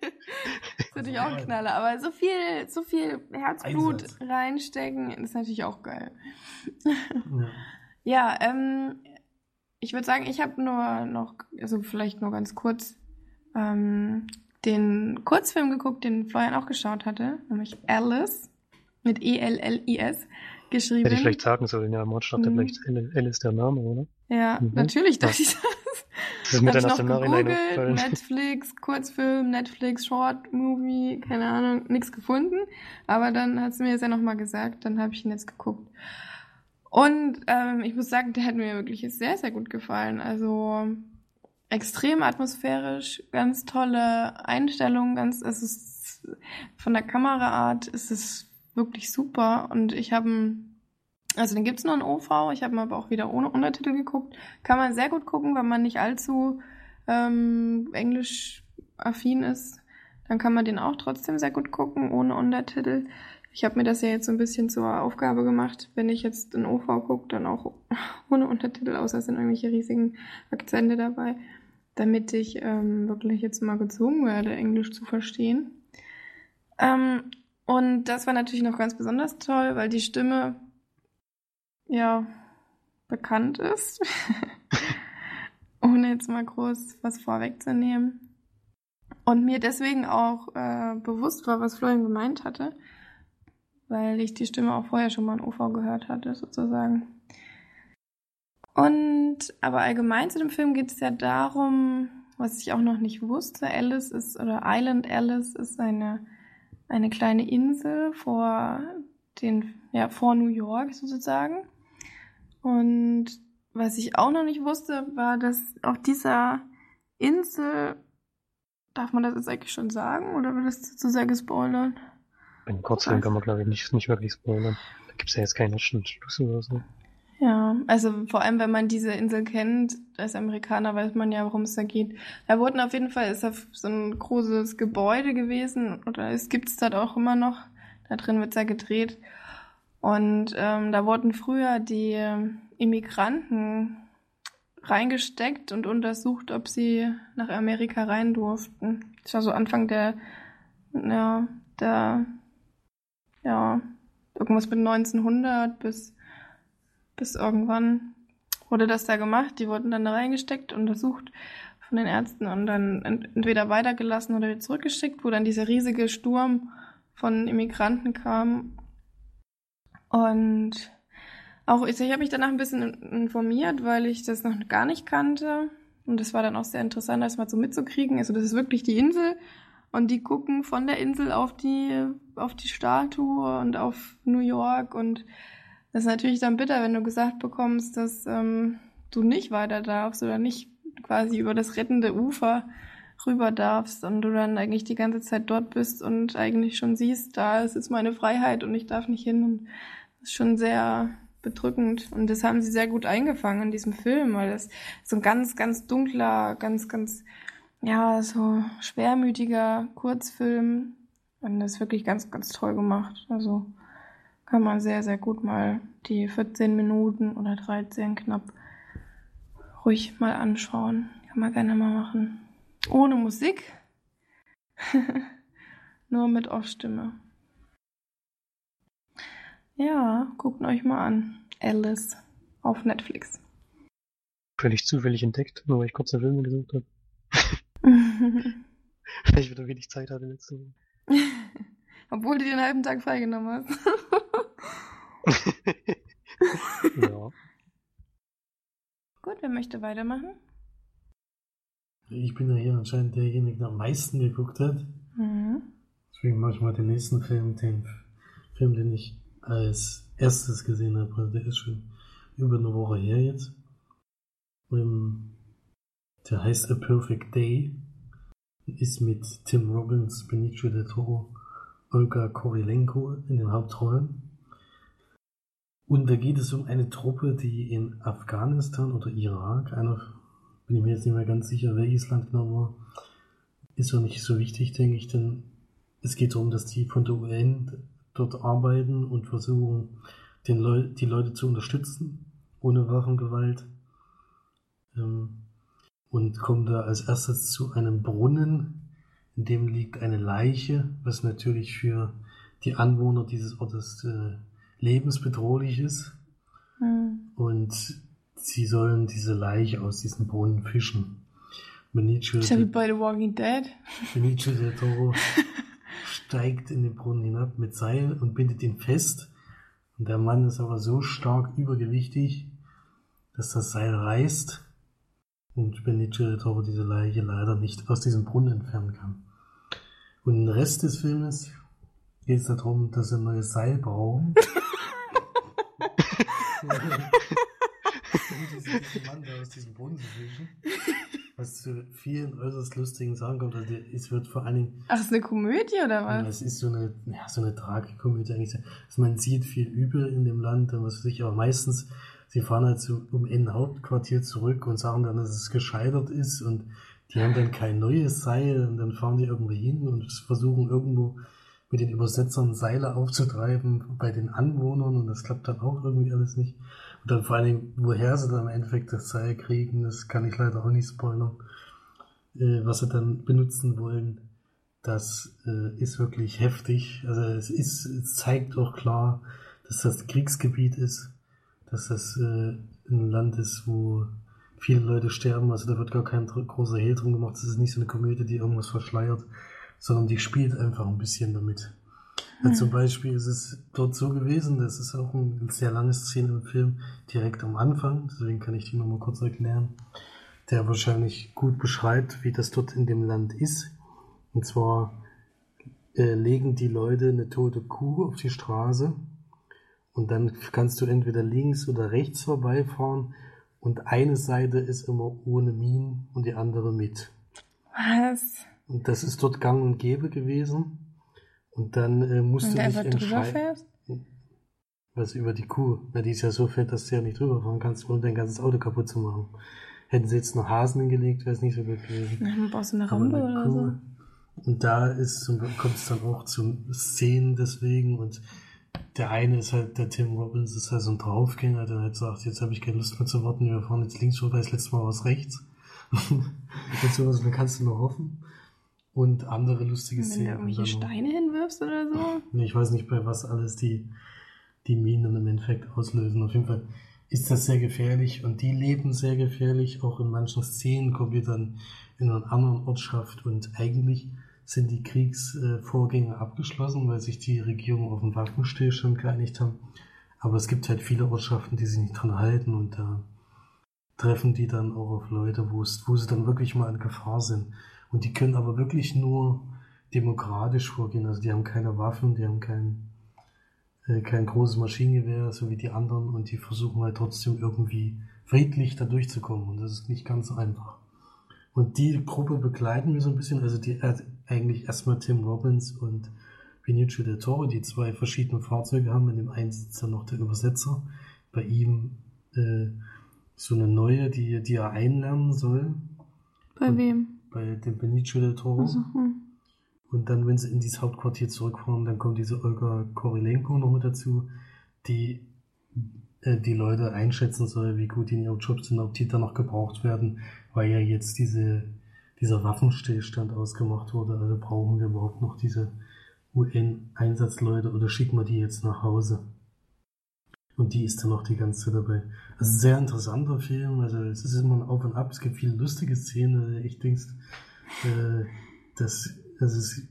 Speaker 1: das ist natürlich auch ein Knaller, aber so viel, so viel Herzblut
Speaker 3: Einsatz.
Speaker 1: reinstecken, ist natürlich auch geil.
Speaker 3: Ja.
Speaker 1: Ja, ähm, ich würde sagen, ich habe nur noch, also vielleicht nur ganz kurz, ähm, den Kurzfilm geguckt, den Florian auch geschaut hatte, nämlich Alice mit E-L-L-I-S geschrieben.
Speaker 2: Hätte ich vielleicht sagen sollen, ja, Mord dachte
Speaker 1: Mhm.
Speaker 2: vielleicht ist der Name, oder?
Speaker 1: Ja,
Speaker 2: Mhm.
Speaker 1: natürlich dachte ich das.
Speaker 2: Ist mir dann
Speaker 1: noch
Speaker 2: im Nachhinein
Speaker 1: gegoogelt,
Speaker 2: aufgefallen.
Speaker 1: Netflix, Kurzfilm, Netflix, Short Movie, keine Ahnung, nichts gefunden. Aber dann hat sie mir das ja nochmal gesagt, dann habe ich ihn jetzt geguckt. Und ähm, ich muss sagen, der hat mir wirklich sehr, sehr gut gefallen. Also extrem atmosphärisch, ganz tolle Einstellungen, ganz, es ist von der Kameraart ist es wirklich super. Und ich habe also den gibt's nur in OV, ich habe aber auch wieder ohne Untertitel geguckt. Kann man sehr gut gucken, wenn man nicht allzu ähm, englisch-affin ist. Dann kann man den auch trotzdem sehr gut gucken, ohne Untertitel. Ich habe mir das ja jetzt so ein bisschen zur Aufgabe gemacht, wenn ich jetzt in OV gucke, dann auch ohne Untertitel, außer es sind irgendwelche riesigen Akzente dabei, damit ich ähm, wirklich jetzt mal gezwungen werde, Englisch zu verstehen. Ähm, und das war natürlich noch ganz besonders toll, weil die Stimme ja bekannt ist. Ohne jetzt mal groß was vorwegzunehmen. Und mir deswegen auch äh, bewusst war, was Florian gemeint hatte, weil ich die Stimme auch vorher schon mal in OV gehört hatte, sozusagen. Und aber allgemein zu dem Film geht es ja darum, was ich auch noch nicht wusste, Alice ist, oder Island Alice ist eine, eine kleine Insel vor den, ja, vor New York sozusagen. Und was ich auch noch nicht wusste, war, dass auf dieser Insel, darf man das jetzt eigentlich schon sagen, oder wird das zu sehr gespoilert?
Speaker 2: Einen Kurzfilm kann man, glaube ich, nicht, nicht wirklich spoilern. Da gibt's ja jetzt keinen Schluss oder so.
Speaker 1: Ja, also vor allem, wenn man diese Insel kennt, als Amerikaner weiß man ja, worum es da geht. Da wurden auf jeden Fall, ist da so ein großes Gebäude gewesen, oder es gibt's dort auch immer noch. Da drin wird's ja gedreht. Und ähm, da wurden früher die Immigranten reingesteckt und untersucht, ob sie nach Amerika rein durften. Das war so Anfang der, ja, der, ja, irgendwas mit 1900 bis bis irgendwann wurde das da gemacht. Die wurden dann da reingesteckt, untersucht von den Ärzten und dann ent entweder weitergelassen oder wieder zurückgeschickt, wo dann dieser riesige Sturm von Immigranten kam. Und auch ich, ich habe mich danach ein bisschen informiert, weil ich das noch gar nicht kannte. Und das war dann auch sehr interessant, das mal so mitzukriegen. Also das ist wirklich die Insel und die gucken von der Insel auf die, auf die Statue und auf New York und das ist natürlich dann bitter, wenn du gesagt bekommst, dass ähm, du nicht weiter darfst oder nicht quasi über das rettende Ufer rüber darfst und du dann eigentlich die ganze Zeit dort bist und eigentlich schon siehst, da ist jetzt meine Freiheit und ich darf nicht hin. Und das ist schon sehr bedrückend. Und das haben sie sehr gut eingefangen in diesem Film, weil das so ein ganz, ganz dunkler, ganz, ganz, ja, so schwermütiger Kurzfilm. Und das ist wirklich ganz, ganz toll gemacht. Also Kann man sehr, sehr gut mal die 14 Minuten oder 13 knapp ruhig mal anschauen. Kann man gerne mal machen. Ohne Musik. Nur mit Off-Stimme. Ja, guckt euch mal an. Alice auf Netflix.
Speaker 2: Völlig zufällig entdeckt, nur weil ich kurze Filme gesucht habe. weil ich wieder wenig Zeit hatte letzte Woche.
Speaker 1: Obwohl du den halben Tag freigenommen hast.
Speaker 2: ja.
Speaker 1: Gut, wer möchte weitermachen?
Speaker 3: Ich bin ja hier anscheinend derjenige, der am meisten geguckt hat.
Speaker 1: Mhm.
Speaker 3: Deswegen mache ich mal den nächsten Film, den Film, den ich als erstes gesehen habe. Also der ist schon über eine Woche her jetzt. Ähm, der heißt A Perfect Day. Ist mit Tim Robbins, Benicio del Toro, Olga Korilenko in den Hauptrollen. Und da geht es um eine Truppe, die in Afghanistan oder Irak, einer, bin ich mir jetzt nicht mehr ganz sicher, welches Land genau war, ist auch nicht so wichtig, denke ich, denn es geht darum, dass die von der UN dort arbeiten und versuchen, den Leu die Leute zu unterstützen, ohne Waffengewalt. Ähm, und kommen da als erstes zu einem Brunnen, in dem liegt eine Leiche, was natürlich für die Anwohner dieses Ortes äh, lebensbedrohlich ist.
Speaker 1: Mhm.
Speaker 3: Und sie sollen diese Leiche aus diesem Brunnen fischen. Benicio,
Speaker 1: Ist ja wie bei The Walking Dead.
Speaker 3: Benicio del Toro steigt in den Brunnen hinab mit Seil und bindet ihn fest. Und der Mann ist aber so stark übergewichtig, dass das Seil reißt und Benicio del Toro diese Leiche leider nicht aus diesem Brunnen entfernen kann. Und im Rest des Filmes geht es darum, dass sie ein neues Seil brauchen. Diesen dicken Mann da aus diesem Brunnen zu fischen. Was zu vielen äußerst lustigen Sachen kommt. Also der- es wird vor allen Dingen
Speaker 1: Ach, ist eine Komödie oder was?
Speaker 3: es ist so eine, ja, so eine Tragikomödie eigentlich. Also man sieht viel Übel in dem Land und was weiß ich, aber meistens, sie fahren halt so um in Hauptquartier zurück und sagen dann, dass es gescheitert ist und die haben dann kein neues Seil und dann fahren die irgendwo hin und versuchen irgendwo mit den Übersetzern Seile aufzutreiben bei den Anwohnern und das klappt dann auch irgendwie alles nicht. Und dann vor allen Dingen, woher sie dann im Endeffekt das Seil kriegen, das kann ich leider auch nicht spoilern. Äh, was sie dann benutzen wollen, das äh, ist wirklich heftig. Also es ist, es zeigt auch klar, dass das Kriegsgebiet ist, dass das äh, ein Land ist, wo viele Leute sterben. Also da wird gar kein großer Hehl drum gemacht. Es ist nicht so eine Komödie, die irgendwas verschleiert, sondern die spielt einfach ein bisschen damit. Also zum Beispiel ist es dort so gewesen, das ist auch eine sehr lange Szene im Film, direkt am Anfang, deswegen kann ich die nochmal kurz erklären, der wahrscheinlich gut beschreibt, wie das dort in dem Land ist. Und zwar äh, legen die Leute eine tote Kuh auf die Straße und dann kannst du entweder links oder rechts vorbeifahren und eine Seite ist immer ohne Minen und die andere mit.
Speaker 1: Was?
Speaker 3: Und das ist dort gang und gäbe gewesen. Und dann äh, musst
Speaker 1: Wenn
Speaker 3: du dich entscheiden. Was über die Kuh? Na, die ist ja so fett, dass du ja nicht drüber fahren kannst, ohne dein ganzes Auto kaputt zu machen. Hätten sie jetzt noch Hasen hingelegt, wäre es nicht so gut gewesen.
Speaker 1: Dann brauchst du eine Rampe
Speaker 3: eine
Speaker 1: oder so.
Speaker 3: Und da ist kommt es dann auch zu Szenen deswegen und der eine ist halt, der Tim Robbins ist halt so ein Draufgänger, der halt sagt, jetzt habe ich keine Lust mehr zu warten, wir fahren jetzt links vorbei, das letzte Mal war es rechts. und sowas, dann kannst du nur hoffen. Und andere lustige
Speaker 1: Wenn du
Speaker 3: Szenen.
Speaker 1: irgendwelche
Speaker 3: dann.
Speaker 1: Steine hinwirfst oder so.
Speaker 3: Nee, Ich weiß nicht, bei was alles die, die Minen im Endeffekt auslösen. Auf jeden Fall ist das sehr gefährlich und die leben sehr gefährlich. Auch in manchen Szenen kommen wir dann in einer anderen Ortschaft und eigentlich sind die Kriegsvorgänge abgeschlossen, weil sich die Regierung auf einen Waffenstillstand geeinigt haben. Aber es gibt halt viele Ortschaften, die sich nicht dran halten und da treffen die dann auch auf Leute, wo es, wo sie dann wirklich mal in Gefahr sind. Und die können aber wirklich nur demokratisch vorgehen. Also die haben keine Waffen, die haben kein, äh, kein großes Maschinengewehr, so wie die anderen, und die versuchen halt trotzdem irgendwie friedlich da durchzukommen. Und das ist nicht ganz so einfach. Und die Gruppe begleiten wir so ein bisschen, also die äh, eigentlich erstmal Tim Robbins und Benicio del Toro, die zwei verschiedene Fahrzeuge haben. In dem einen sitzt dann noch der Übersetzer. Bei ihm äh, so eine neue, die, die er einlernen soll.
Speaker 1: Bei
Speaker 3: Und-
Speaker 1: wem?
Speaker 3: Bei dem Benicio del Toro.
Speaker 1: Also, hm.
Speaker 3: Und dann, wenn sie in dieses Hauptquartier zurückfahren, dann kommt diese Olga Korilenko noch mit dazu, die äh, die Leute einschätzen soll, wie gut die in ihrem Job sind, ob die dann noch gebraucht werden, weil ja jetzt diese, dieser Waffenstillstand ausgemacht wurde. Also brauchen wir überhaupt noch diese UN-Einsatzleute oder schicken wir die jetzt nach Hause? Und die ist dann noch die ganze Zeit dabei. Also sehr interessanter Film. Also es ist immer ein Auf und Ab. Es gibt viele lustige Szenen. Also ich denke, äh, das, das ist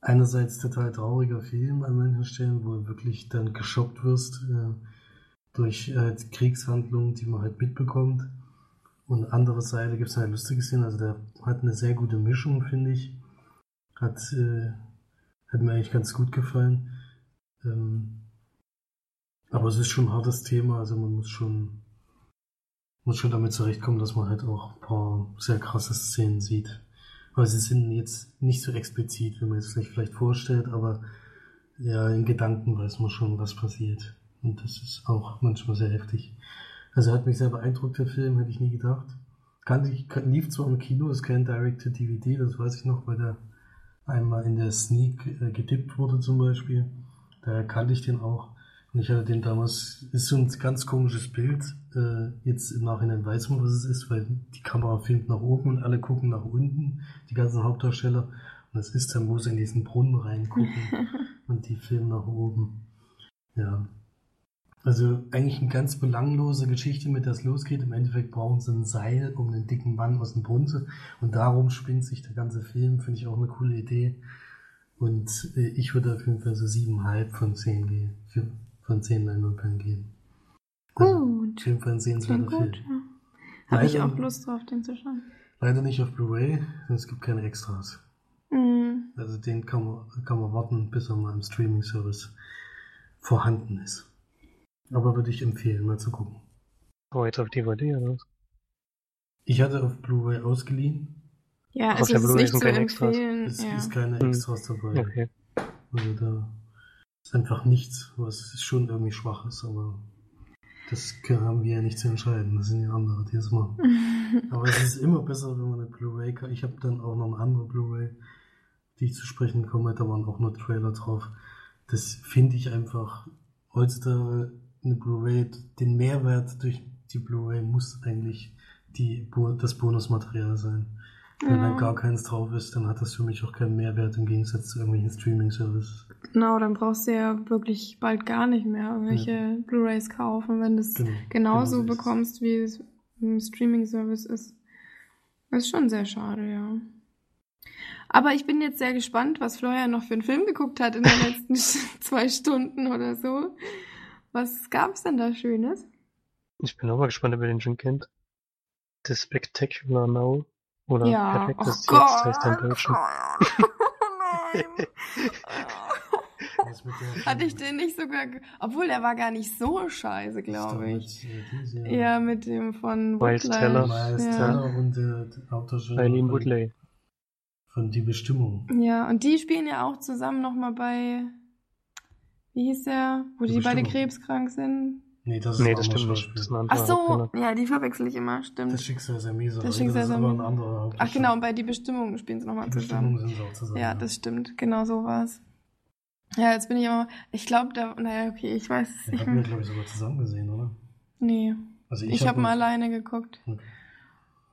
Speaker 3: einerseits total trauriger Film an manchen Stellen, wo du wirklich dann geschockt wirst äh, durch äh, Kriegshandlungen, die man halt mitbekommt. Und andere Seite gibt es eine lustige Szene. Also der hat eine sehr gute Mischung, finde ich. Hat, äh, hat mir eigentlich ganz gut gefallen. Ähm, aber es ist schon ein hartes Thema, also man muss schon, muss schon damit zurechtkommen, dass man halt auch ein paar sehr krasse Szenen sieht. Aber sie sind jetzt nicht so explizit, wie man es sich vielleicht vorstellt, aber ja, in Gedanken weiß man schon, was passiert. Und das ist auch manchmal sehr heftig. Also hat mich sehr beeindruckt, der Film, hätte ich nie gedacht. Kannte ich, lief zwar im Kino, ist kein Direct-to-DVD, das weiß ich noch, weil der einmal in der Sneak äh, gedippt wurde zum Beispiel. Daher kannte ich den auch. Und ich hatte den damals, ist so ein ganz komisches Bild. Äh, jetzt im Nachhinein weiß man, was es ist, weil die Kamera filmt nach oben und alle gucken nach unten, die ganzen Hauptdarsteller. Und das ist dann, wo sie in diesen Brunnen reingucken und die filmen nach oben. Ja. Also eigentlich eine ganz belanglose Geschichte, mit der es losgeht. Im Endeffekt brauchen sie ein Seil um einen dicken Mann aus dem Brunnen. Und darum spinnt sich der ganze Film. Finde ich auch eine coole Idee. Und äh, ich würde auf jeden Fall so siebeneinhalb von zehn gehen. Für, von 10 Leinwandperlen geben.
Speaker 1: Gut.
Speaker 3: Auf Fall ein sehenswerter Film.
Speaker 1: ja. Habe ich auch Lust drauf, den zu schauen.
Speaker 3: Leider nicht auf Blu-ray, denn es gibt keine Extras.
Speaker 1: Mhm.
Speaker 3: Also den kann man, kann man warten, bis er mal im Streaming-Service vorhanden ist. Aber würde ich empfehlen, mal zu gucken.
Speaker 2: Oh, jetzt auf DVD oder was?
Speaker 3: Ich hatte auf Blu-ray ausgeliehen.
Speaker 1: Ja,
Speaker 2: Auf
Speaker 1: also
Speaker 2: der
Speaker 1: es ist
Speaker 2: Blu-ray
Speaker 1: nicht
Speaker 2: sind
Speaker 1: zu
Speaker 2: keine Extras.
Speaker 1: empfehlen.
Speaker 3: Es
Speaker 1: ja.
Speaker 3: ist keine
Speaker 2: Hm.
Speaker 3: Extras dabei.
Speaker 2: Okay.
Speaker 3: Also da ist einfach nichts, was schon irgendwie schwach ist, aber das haben wir ja nicht zu entscheiden. Das sind ja andere, die es machen. Aber es ist immer besser, wenn man eine Blu-ray kann. Ich habe dann auch noch eine andere Blu-ray, die ich zu sprechen komme. Da waren auch nur Trailer drauf. Das finde ich einfach heutzutage eine Blu-ray, den Mehrwert durch die Blu-ray muss eigentlich die, das Bonusmaterial sein. Wenn
Speaker 1: Ja.
Speaker 3: dann gar keins drauf ist, dann hat das für mich auch keinen Mehrwert im Gegensatz zu irgendwelchen Streaming-Services.
Speaker 1: Genau, dann brauchst du ja wirklich bald gar nicht mehr irgendwelche Blu-rays kaufen, wenn du es
Speaker 3: Genau.
Speaker 1: genauso
Speaker 3: Genau so es.
Speaker 1: bekommst, wie es im Streaming-Service ist. Das ist schon sehr schade, ja. Aber ich bin jetzt sehr gespannt, was Florian noch für einen Film geguckt hat in den letzten zwei Stunden oder so. Was gab's denn da Schönes?
Speaker 2: Ich bin auch mal gespannt, ob ihr den schon kennt. The Spectacular Now. Oder
Speaker 1: ja, oh
Speaker 2: Perfektes
Speaker 1: Gott.
Speaker 2: Jetzt heißt im Deutschen.
Speaker 1: Nein.
Speaker 3: Mit der-
Speaker 1: Hatte ich den nicht sogar, obwohl der war gar nicht so scheiße, glaube ich.
Speaker 3: mit, äh,
Speaker 1: Ja, mit dem von
Speaker 2: Miles. Teller.
Speaker 3: Miles
Speaker 1: Ja.
Speaker 3: Teller und der, der Hauptdarsteller
Speaker 2: Eileen
Speaker 3: von-
Speaker 2: Woodley.
Speaker 3: Von Die Bestimmung.
Speaker 1: Ja, und die spielen ja auch zusammen nochmal bei, wie hieß der, wo
Speaker 3: Die
Speaker 1: die beide krebskrank sind.
Speaker 3: Nee, das ist
Speaker 2: Nee,
Speaker 3: ein
Speaker 2: das stimmt nicht. Das
Speaker 1: Ach so, ja, die verwechsel ich immer, stimmt.
Speaker 3: Das Schicksal ist Miser.
Speaker 1: Das Schicksal
Speaker 3: das ist
Speaker 1: ist
Speaker 3: aber ein anderer
Speaker 1: Ach genau, und bei die Bestimmung spielen sie nochmal
Speaker 3: Die Bestimmung
Speaker 1: zusammen.
Speaker 3: sind sie auch zusammen.
Speaker 1: Ja, das stimmt, genau so war's. Ja, jetzt bin ich aber, ich glaube, da, naja, okay, ich weiß es nicht
Speaker 3: hatten wir,
Speaker 1: mehr.
Speaker 3: glaube ich, sogar zusammen gesehen, oder?
Speaker 1: Nee,
Speaker 3: Also
Speaker 1: ich, habe
Speaker 3: ihn-
Speaker 1: mal alleine geguckt.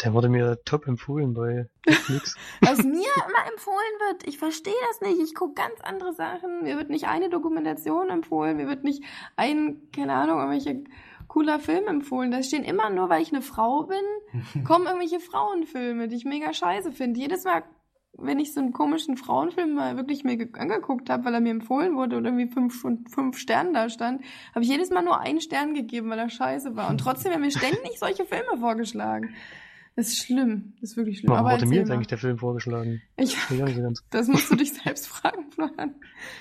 Speaker 2: Der wurde mir top empfohlen bei Netflix.
Speaker 1: Was mir immer empfohlen wird, ich verstehe das nicht. Ich gucke ganz andere Sachen. Mir wird nicht eine Dokumentation empfohlen, mir wird nicht ein, keine Ahnung, irgendwelche cooler Film empfohlen. Da stehen immer nur, weil ich eine Frau bin, kommen irgendwelche Frauenfilme, die ich mega scheiße finde. Jedes Mal, wenn ich so einen komischen Frauenfilm mal wirklich mir ge- angeguckt habe, weil er mir empfohlen wurde und irgendwie fünf, fünf Sternen da stand, habe ich jedes Mal nur einen Stern gegeben, weil er scheiße war. Und trotzdem werden mir ständig solche Filme vorgeschlagen. Das ist schlimm. Das ist wirklich schlimm.
Speaker 2: Warum
Speaker 1: Aber
Speaker 2: wurde mir jetzt eigentlich der Film vorgeschlagen?
Speaker 1: Ich, das musst du dich selbst fragen, Florian.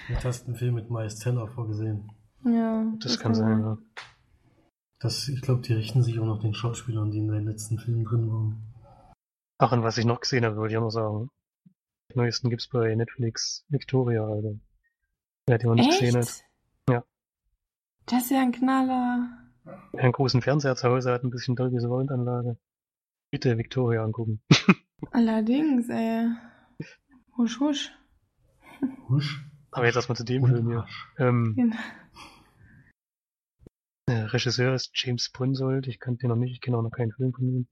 Speaker 3: Du hast einen Film mit Miles Teller vorgesehen.
Speaker 1: Ja.
Speaker 2: Das kann sein, ja.
Speaker 3: Das, ich glaube, die richten sich auch nach den Schauspielern, die in den letzten Filmen drin waren.
Speaker 2: Ach, und was ich noch gesehen habe, wollte ich auch noch sagen. Den neuesten gibt's bei Netflix Victoria, Alter. Wer den noch nicht gesehen hat. Ja.
Speaker 1: Das ist ja ein Knaller.
Speaker 2: Einen großen Fernseher zu Hause hat, ein bisschen Dolby Surround-Anlage. Bitte Victoria angucken.
Speaker 1: Allerdings, ey. Husch, husch.
Speaker 3: Husch.
Speaker 2: Aber jetzt erstmal zu dem Film hier. Ähm,
Speaker 1: Genau.
Speaker 2: der Regisseur ist James Ponsoldt. Ich kannte den noch nicht. Ich kenne auch noch keinen Film von ihm.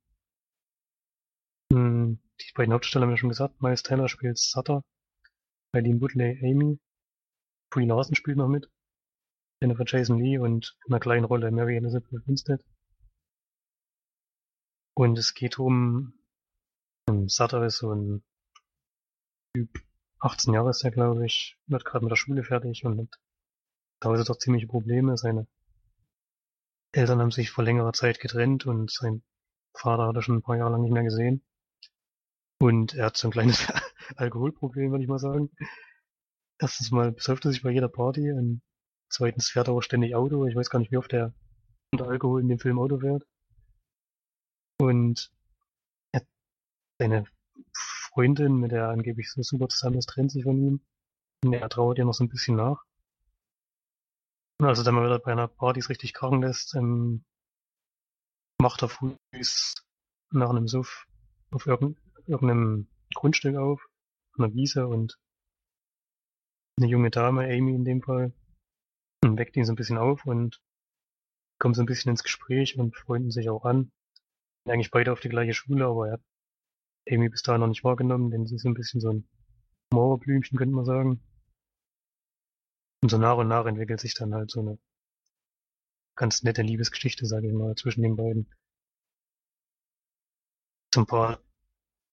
Speaker 2: Hm, die beiden Hauptdarsteller haben wir schon gesagt. Miles Teller spielt Sutter. Eileen Woodley Amy. Brie Larson spielt noch mit. Jennifer Jason Lee und in einer kleinen Rolle Mary Elizabeth Winstead. Und es geht um, um Sutter ist so ein Typ, 18 Jahre ist er, glaube ich, wird gerade mit der Schule fertig und hat zu Hause doch ziemliche Probleme. Seine Eltern haben sich vor längerer Zeit getrennt und sein Vater hat er schon ein paar Jahre lang nicht mehr gesehen. Und er hat so ein kleines Alkoholproblem, würde ich mal sagen. Erstens mal besäuft er sich bei jeder Party und zweitens fährt er auch ständig Auto. Ich weiß gar nicht, wie oft er unter Alkohol in dem Film Auto fährt. Und er, seine Freundin, mit der er angeblich so super zusammen ist, trennt sich von ihm. Und er trauert ihr noch so ein bisschen nach. Und als er dann mal wieder bei einer Party richtig krachen lässt, ähm, macht er früh nach einem Suff auf irgendein, irgendeinem Grundstück auf, einer Wiese und eine junge Dame, Amy in dem Fall, weckt ihn so ein bisschen auf und kommt so ein bisschen ins Gespräch und freunden sich auch an. Eigentlich beide auf die gleiche Schule, aber er hat Amy bis dahin noch nicht wahrgenommen, denn sie ist ein bisschen so ein Mauerblümchen, könnte man sagen. Und so nach und nach entwickelt sich dann halt so eine ganz nette Liebesgeschichte, sage ich mal, zwischen den beiden. So ein paar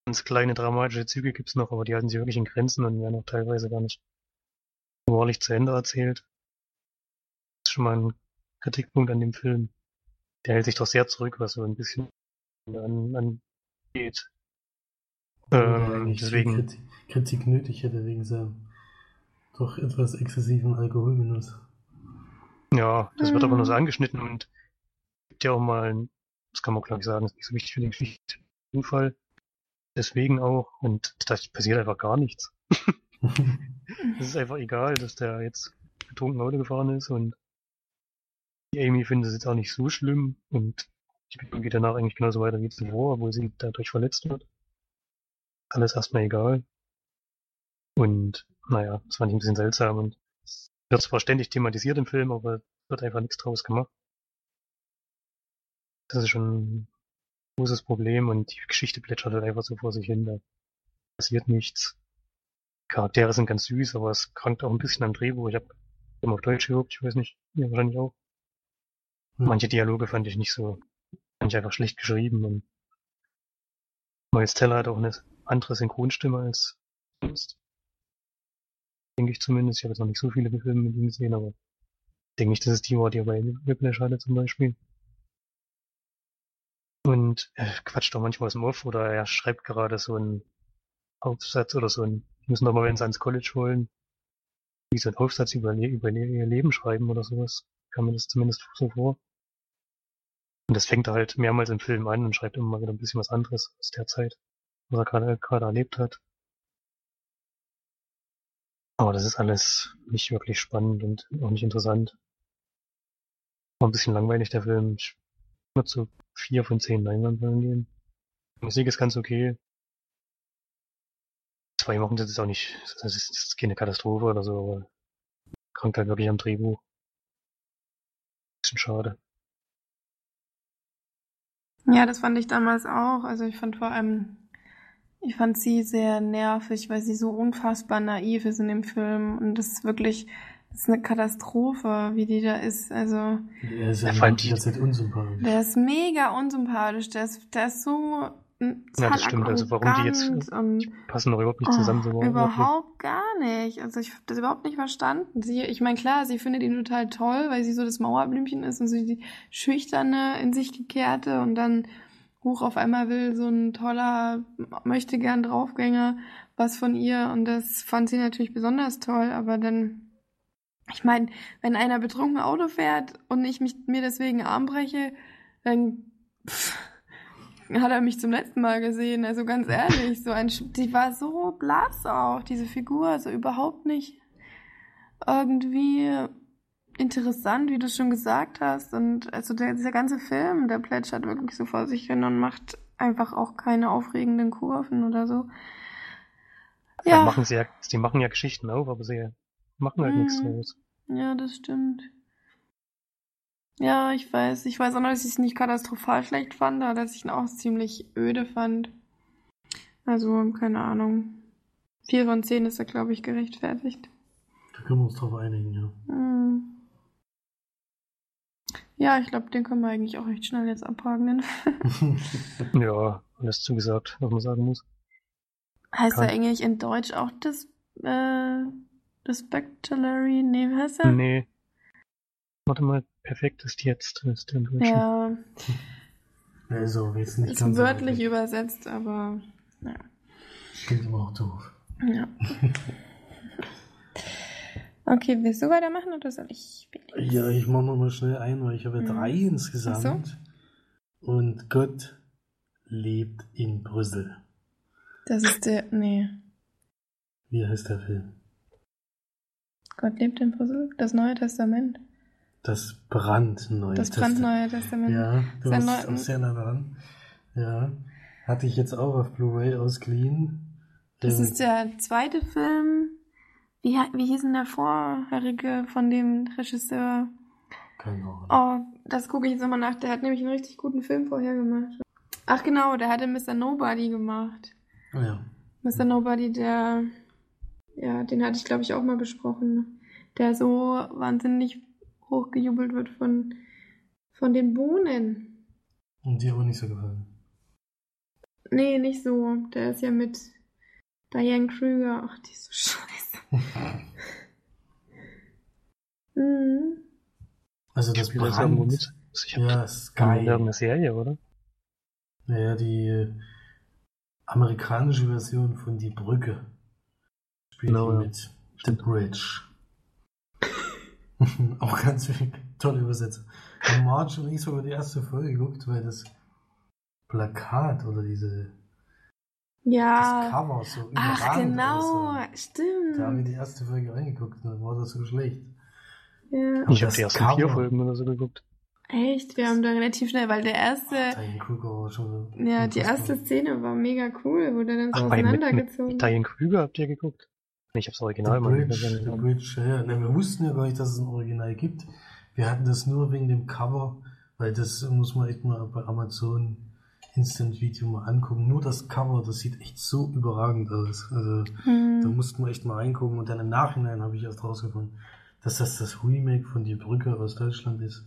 Speaker 2: ganz kleine dramatische Züge gibt's noch, aber die halten sich wirklich in Grenzen und werden auch teilweise gar nicht wahrlich zu Ende erzählt. Das ist schon mal ein Kritikpunkt an dem Film. Der hält sich doch sehr zurück, was so ein bisschen an, angeht.
Speaker 3: Obwohl er
Speaker 2: Ähm,
Speaker 3: viel
Speaker 2: deswegen,
Speaker 3: Kritik, Kritik nötig hätte wegen seinem doch etwas exzessiven Alkoholgenuss.
Speaker 2: ja, das wird aber nur so
Speaker 1: Mhm.
Speaker 2: angeschnitten und gibt ja auch mal, ein, das kann man glaube ich sagen, ist nicht so wichtig für die Geschichte, Unfall. Deswegen auch, und da passiert einfach gar nichts. Es ist einfach egal, dass der jetzt betrunken Auto gefahren ist und die Amy findet es jetzt auch nicht so schlimm und die Beziehung geht danach eigentlich genauso weiter wie zuvor, obwohl sie dadurch verletzt wird. Alles erstmal egal. Und naja, das fand ich ein bisschen seltsam und es wird zwar ständig thematisiert im Film, aber es wird einfach nichts draus gemacht. Das ist schon ein großes Problem und die Geschichte plätschert halt einfach so vor sich hin. Da passiert nichts. Charaktere sind ganz süß, aber es krankt auch ein bisschen am Drehbuch. Ich habe immer auf Deutsch geguckt, ich weiß nicht, ihr wahrscheinlich auch.
Speaker 3: Hm.
Speaker 2: Manche Dialoge fand ich nicht so, fand ich einfach schlecht geschrieben und Miles Teller hat auch eine andere Synchronstimme als sonst. Denke ich zumindest. Ich habe jetzt noch nicht so viele Filme mit ihm gesehen, aber denke ich, das ist die die er bei Whiplash hatte zum Beispiel. Und er quatscht auch manchmal aus dem Off oder er schreibt gerade so einen Aufsatz oder so ein, müssen doch mal wenn sie ans College wollen, wie so einen Aufsatz über, über ihr Leben schreiben oder sowas. Kam mir das zumindest so vor. Und das fängt halt mehrmals im Film an und schreibt immer wieder ein bisschen was anderes aus der Zeit, was er gerade gerade erlebt hat. Aber das ist alles nicht wirklich spannend und auch nicht interessant. War ein bisschen langweilig, der Film. Ich würde so vier von zehn Leinwandperlen geben. Die Musik ist ganz okay. Zwei Wochen das ist auch nicht, das ist, das ist keine Katastrophe oder so, aber krankt halt wirklich am Drehbuch. Bisschen schade.
Speaker 1: Ja, das fand ich damals auch. Also ich fand vor allem, ich fand sie sehr nervig, weil sie so unfassbar naiv ist in dem Film. Und das ist wirklich, das ist eine Katastrophe, wie die da ist. Also
Speaker 3: Er ist ja
Speaker 2: Ja,
Speaker 3: die ganze Zeit unsympathisch.
Speaker 1: der ist mega unsympathisch. Der ist, der ist so
Speaker 2: Ja, das stimmt. Also warum die jetzt die passen doch überhaupt nicht zusammen so
Speaker 1: Oh,
Speaker 2: wirklich.
Speaker 1: überhaupt gar nicht. Also ich habe das überhaupt nicht verstanden. Sie, ich meine, klar, sie findet ihn total toll, weil sie so das Mauerblümchen ist und so die schüchterne, in sich gekehrte und dann hoch auf einmal will so ein toller, möchte gern Draufgänger was von ihr und das fand sie natürlich besonders toll, aber dann, ich meine, wenn einer betrunken Auto fährt und ich mich, mir deswegen Arm breche, dann pff, hat er mich zum letzten Mal gesehen. Also ganz ehrlich, so ein, die war so blass auch, diese Figur, also überhaupt nicht irgendwie interessant, wie du schon gesagt hast. Und also der, dieser ganze Film, der plätschert wirklich so vor sich hin und macht einfach auch keine aufregenden Kurven oder so.
Speaker 2: Ja. Machen sie ja, die machen ja Geschichten auf, aber sie machen halt
Speaker 1: Mhm.
Speaker 2: nichts draus.
Speaker 1: ja, das stimmt. Ja, ich weiß. Ich weiß auch noch, dass ich es nicht katastrophal schlecht fand, aber dass ich ihn auch ziemlich öde fand. Also, keine Ahnung. Vier von zehn ist er, glaube ich, gerechtfertigt.
Speaker 3: Da können wir uns drauf einigen, ja.
Speaker 1: Hm. Ja, ich glaube, den können wir eigentlich auch recht schnell jetzt abhaken.
Speaker 2: Ja, alles zugesagt, was man sagen muss.
Speaker 1: heißt
Speaker 2: Kann-
Speaker 1: er eigentlich in Deutsch auch das, äh, das Spectulary? Nee, wie heißt er?
Speaker 2: Nee. Warte mal, perfekt ist jetzt, ist der in Deutschen.
Speaker 1: Ja,
Speaker 3: also, jetzt nicht
Speaker 1: ist
Speaker 3: ganz so
Speaker 1: wörtlich
Speaker 3: weit.
Speaker 1: übersetzt, aber
Speaker 3: Klingt immer auch doof.
Speaker 1: ja. Okay, willst du weitermachen oder soll ich?
Speaker 3: Ja, ich mache nochmal schnell ein, weil ich habe ja
Speaker 1: Mhm.
Speaker 3: drei insgesamt. Und Gott lebt in Brüssel.
Speaker 1: Das ist der. Nee.
Speaker 3: Wie heißt der Film?
Speaker 1: Gott lebt in Brüssel? Das Neue Testament.
Speaker 3: Das brandneue
Speaker 1: Das
Speaker 3: Testament.
Speaker 1: brandneue Testament.
Speaker 3: Ja, du
Speaker 1: Sehr
Speaker 3: warst
Speaker 1: neu-
Speaker 3: auch sehr nah dran. Ja. Hatte ich jetzt auch auf Blu-ray ausgeliehen.
Speaker 1: Das ist der zweite Film. Wie, wie hieß denn der vorherige von dem Regisseur?
Speaker 3: Keine Ahnung.
Speaker 1: Oh, das gucke ich jetzt nochmal nach. Der hat nämlich einen richtig guten Film vorher gemacht. Ach genau, der hatte Mr. Nobody gemacht.
Speaker 3: Oh, ja.
Speaker 1: Mr. Nobody, der, ja, den hatte ich glaube ich auch mal besprochen, der so wahnsinnig hochgejubelt wird von, von den Bohnen.
Speaker 3: Und dir aber nicht so gefallen.
Speaker 1: Nee, nicht so. Der ist ja mit Diane Krüger. Ach, die ist so scheiße. Mhm.
Speaker 3: Also das
Speaker 2: Spielt das irgendwo
Speaker 3: Brand.
Speaker 2: mit? Ich
Speaker 3: Ja, ist
Speaker 2: in
Speaker 3: geil.
Speaker 2: irgendeiner Serie, oder?
Speaker 3: Naja, die äh, amerikanische Version von Die Brücke spielt
Speaker 2: Genau,
Speaker 3: mit The Bridge. Auch ganz tolle Übersetzung. Haben Marge und ich sogar die erste Folge geguckt, weil das Plakat oder diese das
Speaker 1: Ja.
Speaker 3: Cover so
Speaker 1: Ach,
Speaker 3: überragend
Speaker 1: genau.
Speaker 3: aussah. Da haben wir
Speaker 1: Stimmt.
Speaker 3: die erste Folge reingeguckt und dann war das so schlecht.
Speaker 1: Ja.
Speaker 2: Ich habe
Speaker 3: das
Speaker 2: die ersten
Speaker 3: Cover.
Speaker 2: vier Folgen oder so geguckt.
Speaker 1: Echt? Wir haben da relativ schnell, weil der erste,
Speaker 3: Diane Kruger war schon so
Speaker 1: ja, die erste Szene war mega cool, wo der dann so
Speaker 2: Ach, bei mit, mit,
Speaker 1: auseinandergezogen
Speaker 2: mit Diane Krüger habt ihr geguckt? Nee, ich hab's Original
Speaker 3: The
Speaker 2: mal
Speaker 3: Bridge,
Speaker 2: gesehen.
Speaker 3: The Bridge, ja. Ne, wir wussten ja gar nicht, dass es ein Original gibt. Wir hatten das nur wegen dem Cover, weil das muss man echt mal bei Amazon Instant Video mal angucken. Nur das Cover, das sieht echt so überragend aus. Also da
Speaker 1: Hm.
Speaker 3: mussten wir echt mal reingucken und dann im Nachhinein habe ich erst rausgefunden, dass das das Remake von Die Brücke aus Deutschland ist,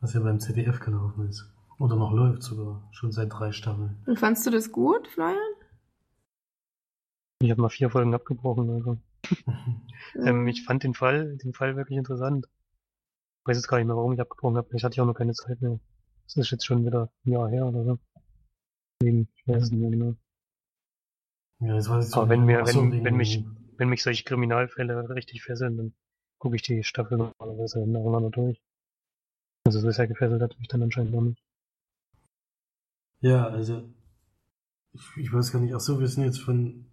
Speaker 3: was ja beim ZDF gelaufen ist. Oder noch läuft sogar, schon seit drei Staffeln.
Speaker 1: Und fandst du das gut, Florian?
Speaker 2: Ich habe mal vier Folgen abgebrochen. Also. Ähm, ich fand den Fall, den Fall wirklich interessant. Ich weiß jetzt gar nicht mehr, warum ich abgebrochen habe. Ich hatte ja auch noch keine Zeit mehr. Das ist jetzt schon wieder ein Jahr her oder so. Deswegen, ich weiß es nicht mehr genau.
Speaker 3: Ja, das war jetzt
Speaker 2: Aber wenn mir-
Speaker 3: so,
Speaker 2: wenn- wenn mich- Wenn mich solche Kriminalfälle richtig fesseln, dann gucke ich die Staffel normalerweise nacheinander durch. Also so sehr gefesselt hat mich dann anscheinend noch nicht.
Speaker 3: Ja, also ich, ich weiß gar nicht, ach so, wir sind jetzt von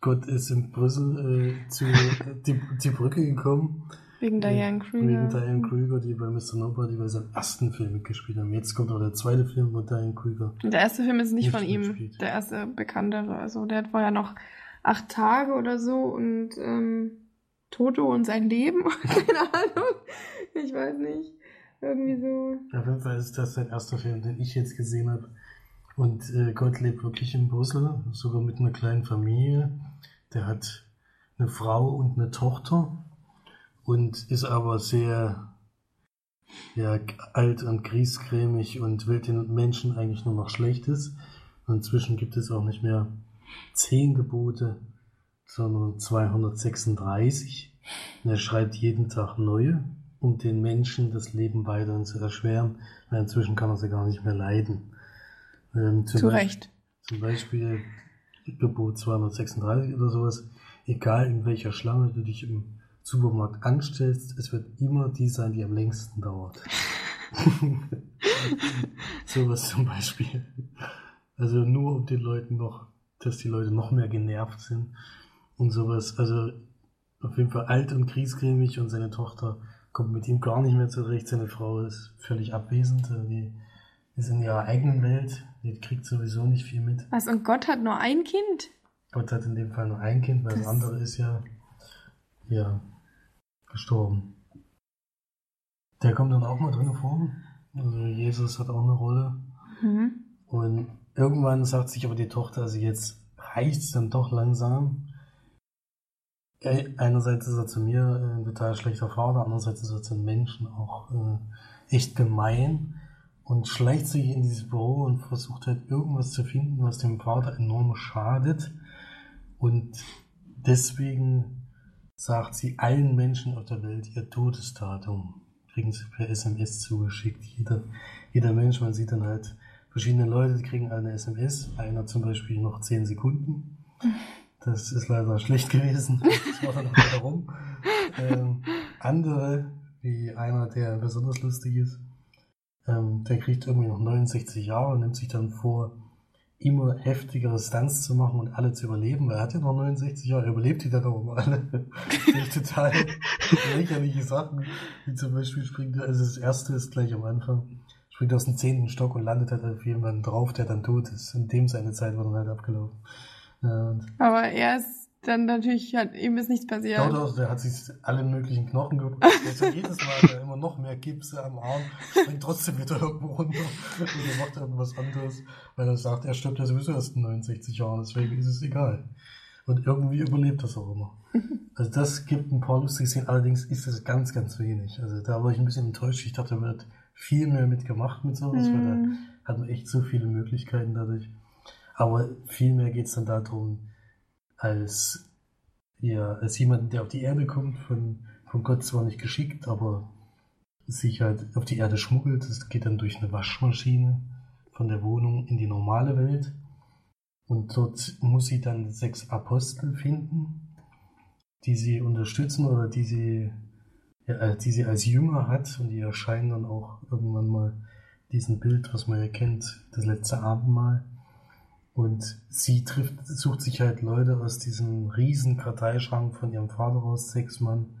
Speaker 3: Gott ist in Brüssel äh, zu äh, die, die Brücke gekommen.
Speaker 1: Wegen Diane Krüger.
Speaker 3: Wegen Diane Krüger, die bei Mr. Nobody bei seinem ersten Film mitgespielt haben. Jetzt kommt auch der zweite Film von Diane Krüger.
Speaker 1: Der erste Film ist nicht,
Speaker 3: Nicht
Speaker 1: von ihm,
Speaker 3: mitspielt.
Speaker 1: der erste bekanntere. Also der hat vorher noch acht Tage oder so und ähm, Toto und sein Leben. Keine Ahnung. Ich weiß nicht. Irgendwie so.
Speaker 3: Auf jeden Fall ist das sein erster Film, den ich jetzt gesehen habe. Und äh, Gott lebt wirklich in Brüssel, sogar mit einer kleinen Familie. Der hat eine Frau und eine Tochter und ist aber sehr ja, alt und griesgrämig und will den Menschen eigentlich nur noch Schlechtes. Inzwischen gibt es auch nicht mehr zehn Gebote, sondern 236. Und er schreibt jeden Tag neue, um den Menschen das Leben weiterhin zu erschweren, weil inzwischen kann er sie gar nicht mehr leiden. Ähm, zum
Speaker 1: Zu
Speaker 3: Beispiel-
Speaker 1: Recht.
Speaker 3: Zum Beispiel Gebot 236 oder sowas. Egal in welcher Schlange du dich im Supermarkt anstellst, es wird immer die sein, die am längsten dauert. sowas zum Beispiel. Also nur um den Leuten noch, dass die Leute noch mehr genervt sind und sowas. Also auf jeden Fall alt und kriesgrämig und seine Tochter kommt mit ihm gar nicht mehr zurecht. Seine Frau ist völlig abwesend. Also Die ist in ihrer eigenen Welt. Die kriegt sowieso nicht viel mit.
Speaker 1: Was? Und Gott hat nur ein Kind?
Speaker 3: Gott hat in dem Fall nur ein Kind, weil das,
Speaker 1: Das-
Speaker 3: andere ist ja, ja gestorben. Der kommt dann auch mal drin vor. Also Jesus hat auch eine Rolle.
Speaker 1: Mhm.
Speaker 3: Und irgendwann sagt sich aber die Tochter, also jetzt reicht's dann doch langsam. Einerseits ist er zu mir äh, ein total schlechter Vater, andererseits ist er zu den Menschen auch äh, echt gemein und schleicht sich in dieses Büro und versucht halt irgendwas zu finden, was dem Vater enorm schadet. Und deswegen sagt sie allen Menschen auf der Welt ihr Todesdatum. Kriegen sie per SMS zugeschickt. Jeder, jeder Mensch, man sieht dann halt verschiedene Leute, die kriegen eine SMS. Einer zum Beispiel noch 10 Sekunden. Das ist leider schlecht gewesen. Das war dann auch rum. Ähm, andere, wie einer, der besonders lustig ist, ähm, der kriegt irgendwie noch 69 Jahre und nimmt sich dann vor, immer heftigere Stunts zu machen und alle zu überleben, weil er hat ja noch 69 Jahre, er überlebt die dann auch immer alle. Total lächerliche Sachen, wie zum Beispiel springt er, also das erste ist gleich am Anfang, springt aus dem zehnten Stock und landet halt auf jemanden drauf, der dann tot ist. Und dem seine Zeit wird dann halt abgelaufen. Ja,
Speaker 1: Aber er ist dann natürlich, halt, ihm ist nichts passiert.
Speaker 3: Laut aus, der hat sich alle möglichen Knochen gebrochen. Jetzt hat jedes Mal hat er immer noch mehr Gipse am Arm, springt trotzdem wieder irgendwo runter oder macht irgendwas anderes, weil er sagt, er stirbt ja sowieso erst in 69 Jahren, deswegen ist es egal. Und irgendwie überlebt das auch immer. Also das gibt ein paar lustige Szenen, allerdings ist es ganz, ganz wenig. Also da war ich ein bisschen enttäuscht. Ich dachte, da wird viel mehr mitgemacht mit sowas, weil da
Speaker 1: Mhm.
Speaker 3: hat man echt so viele Möglichkeiten dadurch. Aber vielmehr geht es dann darum, als, ja, als jemand, der auf die Erde kommt, von, von Gott zwar nicht geschickt, aber sich halt auf die Erde schmuggelt. Das geht dann durch eine Waschmaschine von der Wohnung in die normale Welt. Und dort muss sie dann sechs Apostel finden, die sie unterstützen oder die sie, ja, äh, die sie als Jünger hat. Und die erscheinen dann auch irgendwann mal diesen Bild, was man ja kennt, das letzte Abendmahl. Und sie trifft, sucht sich halt Leute aus diesem riesen Karteischrank von ihrem Vater raus, sechs Mann.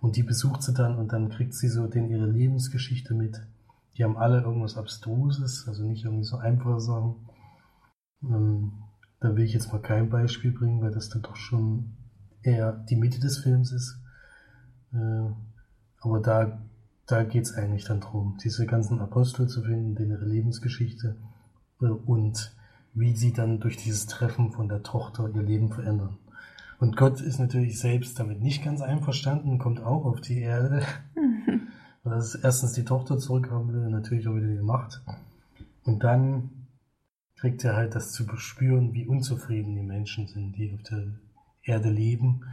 Speaker 3: Und die besucht sie dann und dann kriegt sie so den ihre Lebensgeschichte mit. Die haben alle irgendwas Abstruses, also nicht irgendwie so einfache Sachen. Ähm, da will ich jetzt mal kein Beispiel bringen, weil das dann doch schon eher die Mitte des Films ist. Äh, aber da, da geht's eigentlich dann drum, diese ganzen Apostel zu finden, ihre Lebensgeschichte äh, und wie sie dann durch dieses Treffen von der Tochter ihr Leben verändern. Und Gott ist natürlich selbst damit nicht ganz einverstanden, kommt auch auf die Erde, weil er erstens die Tochter zurückhaben will und natürlich auch wieder die Macht. Und dann kriegt er halt das zu bespüren, wie unzufrieden die Menschen sind, die auf der Erde leben.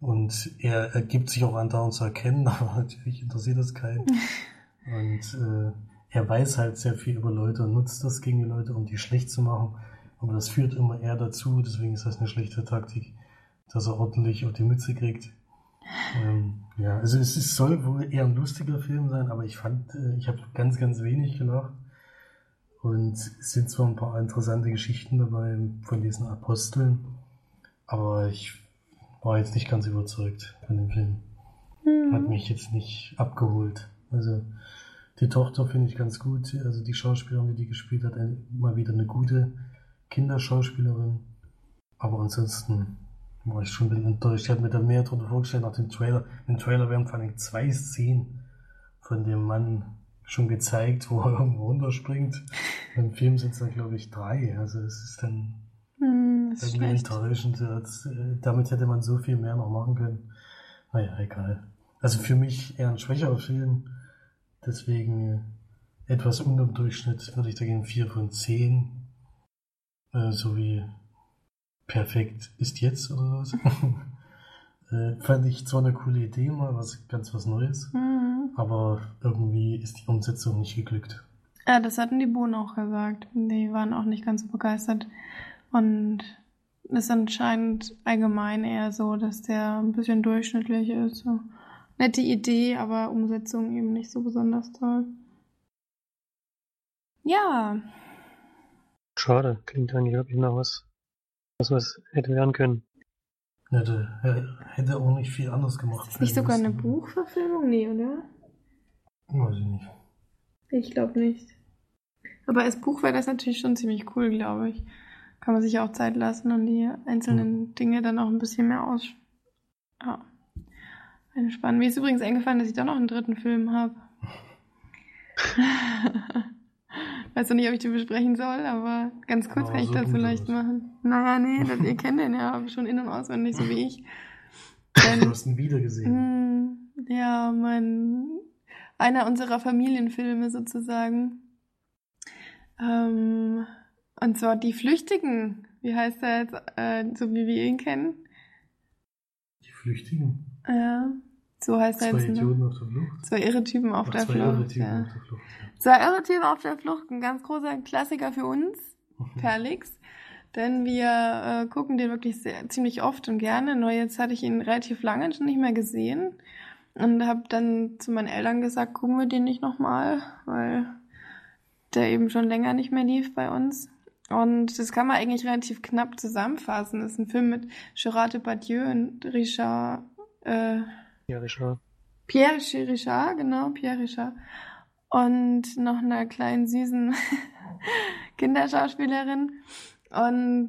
Speaker 3: Und er, er gibt sich auch andauernd zu erkennen, aber natürlich interessiert das keinen. Und äh, er weiß halt sehr viel über Leute und nutzt das gegen die Leute, um die schlecht zu machen. Aber das führt immer eher dazu, deswegen ist das eine schlechte Taktik, dass er ordentlich auf die Mütze kriegt. Ähm, ja, also es ist, soll wohl eher ein lustiger Film sein, aber ich fand, äh, ich habe ganz, ganz wenig gelacht. Und es sind zwar ein paar interessante Geschichten dabei von diesen Aposteln, aber ich war jetzt nicht ganz überzeugt von dem Film. Hat
Speaker 1: Mhm.
Speaker 3: mich jetzt nicht abgeholt. Also die Tochter finde ich ganz gut. Also die Schauspielerin, die die gespielt hat, mal wieder eine gute Kinderschauspielerin. Aber ansonsten war ich schon ein bisschen enttäuscht. Ich hatte mir da mehr drunter vorgestellt nach dem Trailer. Im Trailer werden vor allem zwei Szenen von dem Mann schon gezeigt, wo er irgendwo runterspringt. Im Film sind es dann, glaube ich, drei. Also es ist dann
Speaker 1: Hm, das
Speaker 3: irgendwie
Speaker 1: schlecht.
Speaker 3: enttäuschend. Äh, Damit hätte man so viel mehr noch machen können. Naja, egal. Also für mich eher ein schwächerer Film. Deswegen äh, etwas unter dem Durchschnitt würde ich dagegen 4 von 10. Äh, so wie perfekt ist jetzt oder was. äh, fand ich zwar eine coole Idee mal, was ganz was Neues,
Speaker 1: Mhm.
Speaker 3: aber irgendwie ist die Umsetzung nicht geglückt.
Speaker 1: Ja, das hatten die Bohnen auch gesagt. Die waren auch nicht ganz so begeistert. Und es ist anscheinend allgemein eher so, dass der ein bisschen durchschnittlich ist. So. Nette Idee, aber Umsetzung eben nicht so besonders toll. Ja,
Speaker 2: Schade, klingt eigentlich wirklich nach was, was was hätte werden können.
Speaker 3: Hätte, hätte auch nicht viel anders gemacht.
Speaker 1: ist das nicht sogar eine. Buchverfilmung? Nee, oder?
Speaker 3: Weiß ich nicht.
Speaker 1: Ich glaube nicht. Aber als Buch wäre das natürlich schon ziemlich cool, glaube ich. kann man sich auch Zeit lassen und die einzelnen mhm. Dinge dann auch ein bisschen mehr aus. Ja. Entspannen. Mir ist übrigens eingefallen, dass ich da noch einen dritten Film habe. Weiß noch nicht, ob ich den besprechen soll, aber ganz kurz oh, kann ich so das vielleicht machen. Naja, nee, das, ihr kennt den ja schon in- und auswendig, so wie ich.
Speaker 3: Denn, du hast ihn wieder gesehen.
Speaker 1: Hm, ja, mein, einer unserer Familienfilme sozusagen. Ähm, und zwar Die Flüchtigen. Wie heißt er jetzt, äh, so wie wir ihn kennen?
Speaker 3: Die Flüchtigen?
Speaker 1: Ja. So heißt
Speaker 3: er jetzt. Zwei Idioten auf der Flucht.
Speaker 1: Zwei irre Typen auf, der,
Speaker 3: zwei
Speaker 1: Flucht,
Speaker 3: irre Typen
Speaker 1: ja.
Speaker 3: auf der Flucht.
Speaker 1: Zwei irre Typen auf der Flucht. Ein ganz großer Klassiker für uns, Perlix. Denn wir äh, gucken den wirklich sehr, ziemlich oft und gerne. Nur jetzt hatte ich ihn relativ lange schon nicht mehr gesehen. Und habe dann zu meinen Eltern gesagt, gucken wir den nicht nochmal, weil der eben schon länger nicht mehr lief bei uns. Und das kann man eigentlich relativ knapp zusammenfassen. Das ist ein Film mit Gerard Depardieu und Richard äh,
Speaker 2: Pierre Richard.
Speaker 1: Pierre Richard, genau, Pierre Richard. Und noch einer kleinen süßen Kinderschauspielerin. Und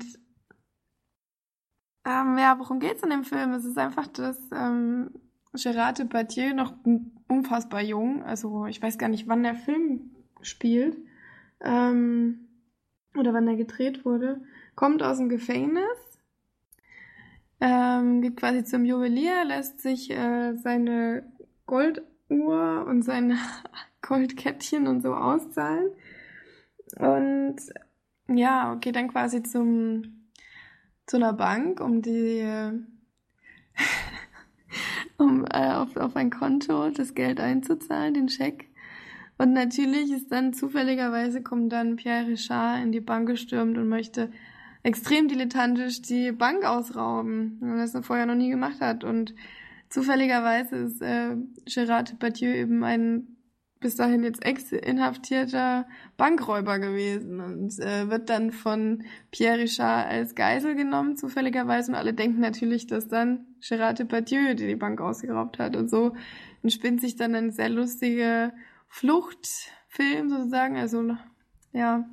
Speaker 1: ähm, ja, worum geht's in dem Film? Es ist einfach, dass ähm, Gerard Depardieu noch unfassbar jung, also ich weiß gar nicht, wann der Film spielt ähm, oder wann er gedreht wurde, kommt aus dem Gefängnis ähm, geht quasi zum Juwelier, lässt sich äh, seine Golduhr und seine Goldkettchen und so auszahlen. Und ja, geht dann quasi zum zu einer Bank, um die um äh, auf, auf ein Konto das Geld einzuzahlen, den Scheck. Und natürlich ist dann zufälligerweise kommt dann Pierre Richard in die Bank gestürmt und möchte extrem dilettantisch die Bank ausrauben, weil er das vorher noch nie gemacht hat. Und zufälligerweise ist äh, Gérard Depardieu eben ein bis dahin jetzt ex-inhaftierter Bankräuber gewesen und äh, wird dann von Pierre Richard als Geisel genommen, zufälligerweise. Und alle denken natürlich, dass dann Gérard Depardieu die, die Bank ausgeraubt hat. Und so entspinnt sich dann ein sehr lustiger Fluchtfilm sozusagen. Also, ja,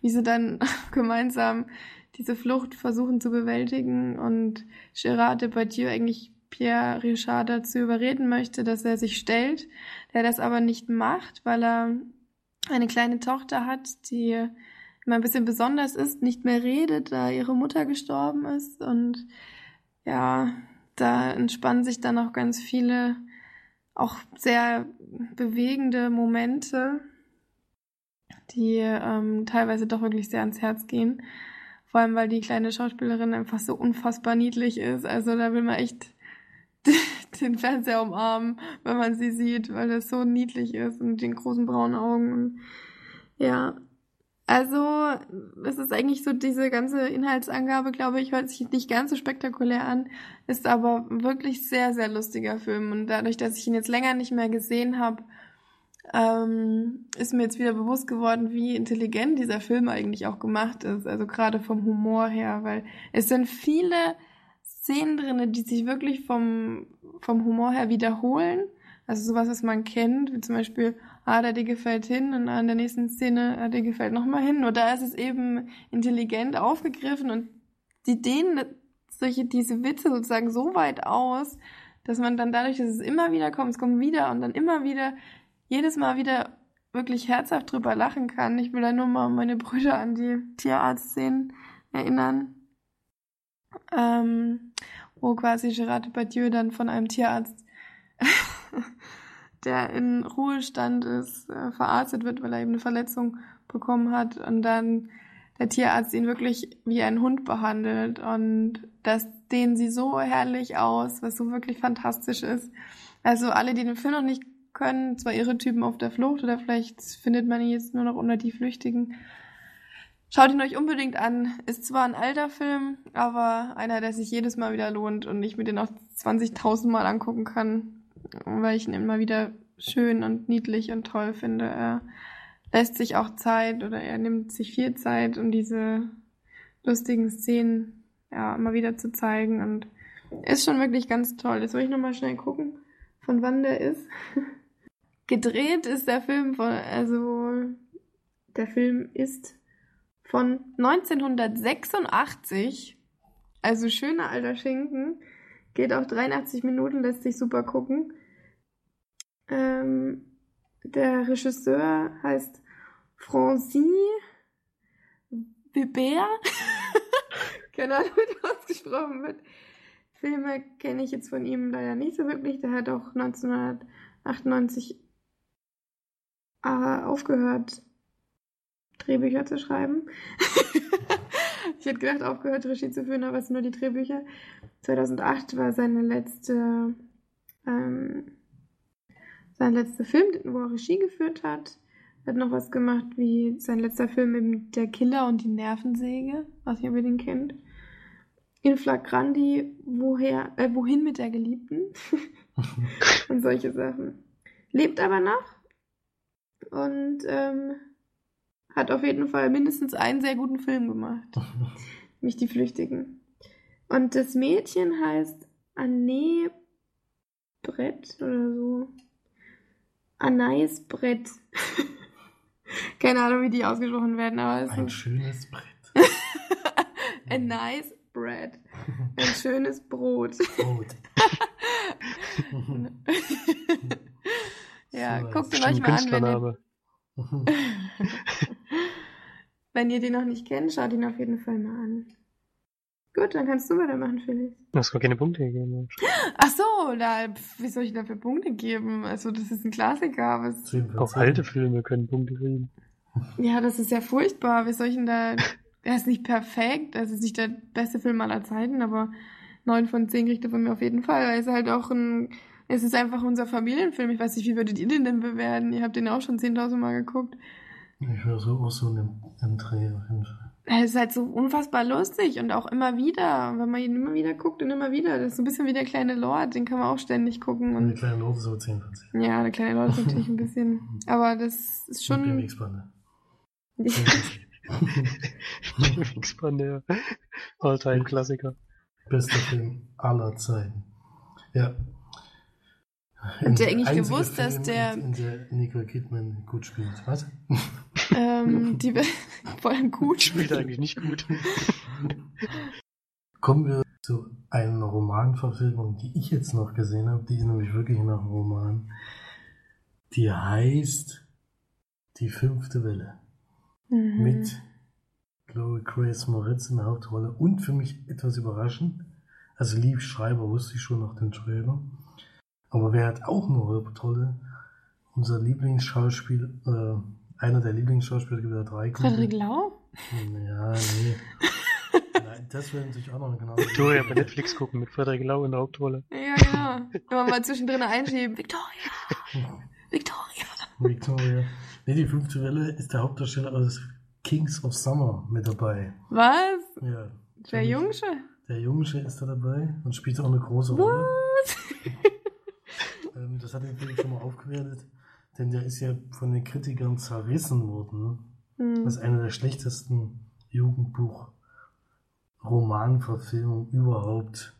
Speaker 1: wie sie dann gemeinsam diese Flucht versuchen zu bewältigen und Gérard Depardieu eigentlich Pierre Richard dazu überreden möchte, dass er sich stellt, der das aber nicht macht, weil er eine kleine Tochter hat, die immer ein bisschen besonders ist, nicht mehr redet, da ihre Mutter gestorben ist und ja, da entspannen sich dann auch ganz viele auch sehr bewegende Momente, die ähm, teilweise doch wirklich sehr ans Herz gehen. Vor allem, weil die kleine Schauspielerin einfach so unfassbar niedlich ist. Also da will man echt den Fernseher umarmen, wenn man sie sieht, weil das so niedlich ist und den großen braunen Augen. Ja, also es ist eigentlich so diese ganze Inhaltsangabe, glaube ich, hört sich nicht ganz so spektakulär an, ist aber wirklich sehr, sehr lustiger Film. Und dadurch, dass ich ihn jetzt länger nicht mehr gesehen habe, ähm, ist mir jetzt wieder bewusst geworden, wie intelligent dieser Film eigentlich auch gemacht ist. Also gerade vom Humor her, weil es sind viele Szenen drinne, die sich wirklich vom, vom Humor her wiederholen. Also sowas, was man kennt, wie zum Beispiel, ah, der Dicke fällt hin und an der nächsten Szene, ah, der Dicke fällt nochmal hin. Nur da ist es eben intelligent aufgegriffen und die dehnen solche, diese Witze sozusagen so weit aus, dass man dann dadurch, dass es immer wieder kommt, es kommt wieder und dann immer wieder jedes Mal wieder wirklich herzhaft drüber lachen kann. Ich will da nur mal meine Brüder an die Tierarztszenen erinnern, ähm, wo quasi Gerard Depardieu dann von einem Tierarzt, der in Ruhestand ist, äh, verarztet wird, weil er eben eine Verletzung bekommen hat und dann der Tierarzt ihn wirklich wie ein Hund behandelt und das dehnen sie so herrlich aus, was so wirklich fantastisch ist. Also alle, die den Film noch nicht können. Zwar ihre Typen auf der Flucht oder vielleicht findet man ihn jetzt nur noch unter die Flüchtigen. Schaut ihn euch unbedingt an. Ist zwar ein alter Film, aber einer, der sich jedes Mal wieder lohnt und ich mir den auch 20.000 Mal angucken kann, weil ich ihn immer wieder schön und niedlich und toll finde. Er lässt sich auch Zeit oder er nimmt sich viel Zeit, um diese lustigen Szenen ja immer wieder zu zeigen und ist schon wirklich ganz toll. Jetzt will ich nochmal schnell gucken, von wann der ist. Gedreht ist der Film von, also der Film ist von 1986. Also schöner alter Schinken. Geht auch 83 Minuten, lässt sich super gucken. Ähm, der Regisseur heißt Francis Weber. Keine Ahnung, wie das ausgesprochen wird. Filme kenne ich jetzt von ihm leider nicht so wirklich. Der hat auch 1998 äh, aufgehört, Drehbücher zu schreiben. ich hätte gedacht, aufgehört, Regie zu führen, aber es sind nur die Drehbücher. 2008 war seine letzte, ähm, sein letzter Film, wo er Regie geführt hat. Er hat noch was gemacht wie sein letzter Film eben Der Killer und die Nervensäge. Ob ihr den kennt. In Flagrandi, woher, äh, wohin mit der Geliebten? und solche Sachen. Lebt aber noch und ähm, hat auf jeden Fall mindestens einen sehr guten Film gemacht. Nämlich Die Flüchtigen. Und das Mädchen heißt Anne Brett oder so. Anais Brett. Keine Ahnung, wie die ausgesprochen werden, aber es
Speaker 3: Ein
Speaker 1: ist
Speaker 3: schönes Brett.
Speaker 1: a nice bread. Ein schönes Brot.
Speaker 3: Brot.
Speaker 1: Ja,
Speaker 3: So,
Speaker 1: guckt ihn euch mal an, wenn ihr, wenn ihr den noch nicht kennt, schaut ihn auf jeden Fall mal an. Gut, dann kannst du weitermachen, Felix.
Speaker 2: Du hast gar keine Punkte gegeben.
Speaker 1: Ach so, da, wie soll ich dafür Punkte geben? Also, das ist ein Klassiker.
Speaker 3: Von
Speaker 2: Auch alte Filme können Punkte kriegen.
Speaker 1: ja, das ist ja furchtbar. Wie soll ich denn da, er ist nicht perfekt, das ist nicht der beste Film aller Zeiten, aber neun von zehn kriegt er von mir auf jeden Fall. Er ist halt auch ein, es ist einfach unser Familienfilm. Ich weiß nicht, wie würdet ihr den denn bewerten? Ihr habt den auch schon 10.000 Mal geguckt.
Speaker 3: Ich höre so auch so im, im Dreh auf jeden Fall.
Speaker 1: Er ist halt so unfassbar lustig und auch immer wieder. Wenn man ihn immer wieder guckt und immer wieder. Das ist so ein bisschen wie der kleine Lord, den kann man auch ständig gucken.
Speaker 3: Und
Speaker 1: Und
Speaker 3: kleine Note so 10 von 10.
Speaker 1: ja, der kleine Lord ist natürlich ein bisschen. Aber das ist
Speaker 3: Schon. BMX-Bande. 10 von 10.
Speaker 2: X-Bande, ja. All-Time-Klassiker.
Speaker 3: Bester Film aller Zeiten. Ja.
Speaker 1: Habt ihr eigentlich gewusst, dass
Speaker 3: Film,
Speaker 1: der-
Speaker 3: In, der Nicole Kidman gut spielt. Was?
Speaker 1: ähm, die vor allem gut
Speaker 2: Spielt eigentlich nicht gut.
Speaker 3: Kommen wir zu einer Romanverfilmung, die ich jetzt noch gesehen habe. Die ist nämlich wirklich noch ein Roman. Die heißt Die fünfte Welle.
Speaker 1: Mhm.
Speaker 3: Mit Chloe Grace Moritz in der Hauptrolle. Und für mich etwas überraschend. Also Lieb Schreiber wusste ich schon nach dem Trailer. Aber wer hat auch eine Hauptrolle? Unser Lieblingsschauspieler, äh, einer der Lieblingsschauspieler gibt ja drei.
Speaker 1: Frederik Lau?
Speaker 3: Ja, nee. Nein, das wäre natürlich auch noch genau.
Speaker 2: Victoria bei Netflix gucken mit Frederik Lau in der Hauptrolle.
Speaker 1: Ja, genau. Immer mal zwischendrin einschieben. Victoria! Victoria!
Speaker 3: Victoria. Nee, die fünfte Welle ist der Hauptdarsteller aus Kings of Summer mit dabei.
Speaker 1: Was?
Speaker 3: Ja.
Speaker 1: Der Jungsche?
Speaker 3: Der Jungsche ist da dabei und spielt auch eine große Rolle.
Speaker 1: Was?
Speaker 3: Das hat den Film schon mal aufgewertet, denn der ist ja von den Kritikern zerrissen worden.
Speaker 1: Hm.
Speaker 3: Das ist eine der schlechtesten Jugendbuch-Romanverfilmungen überhaupt.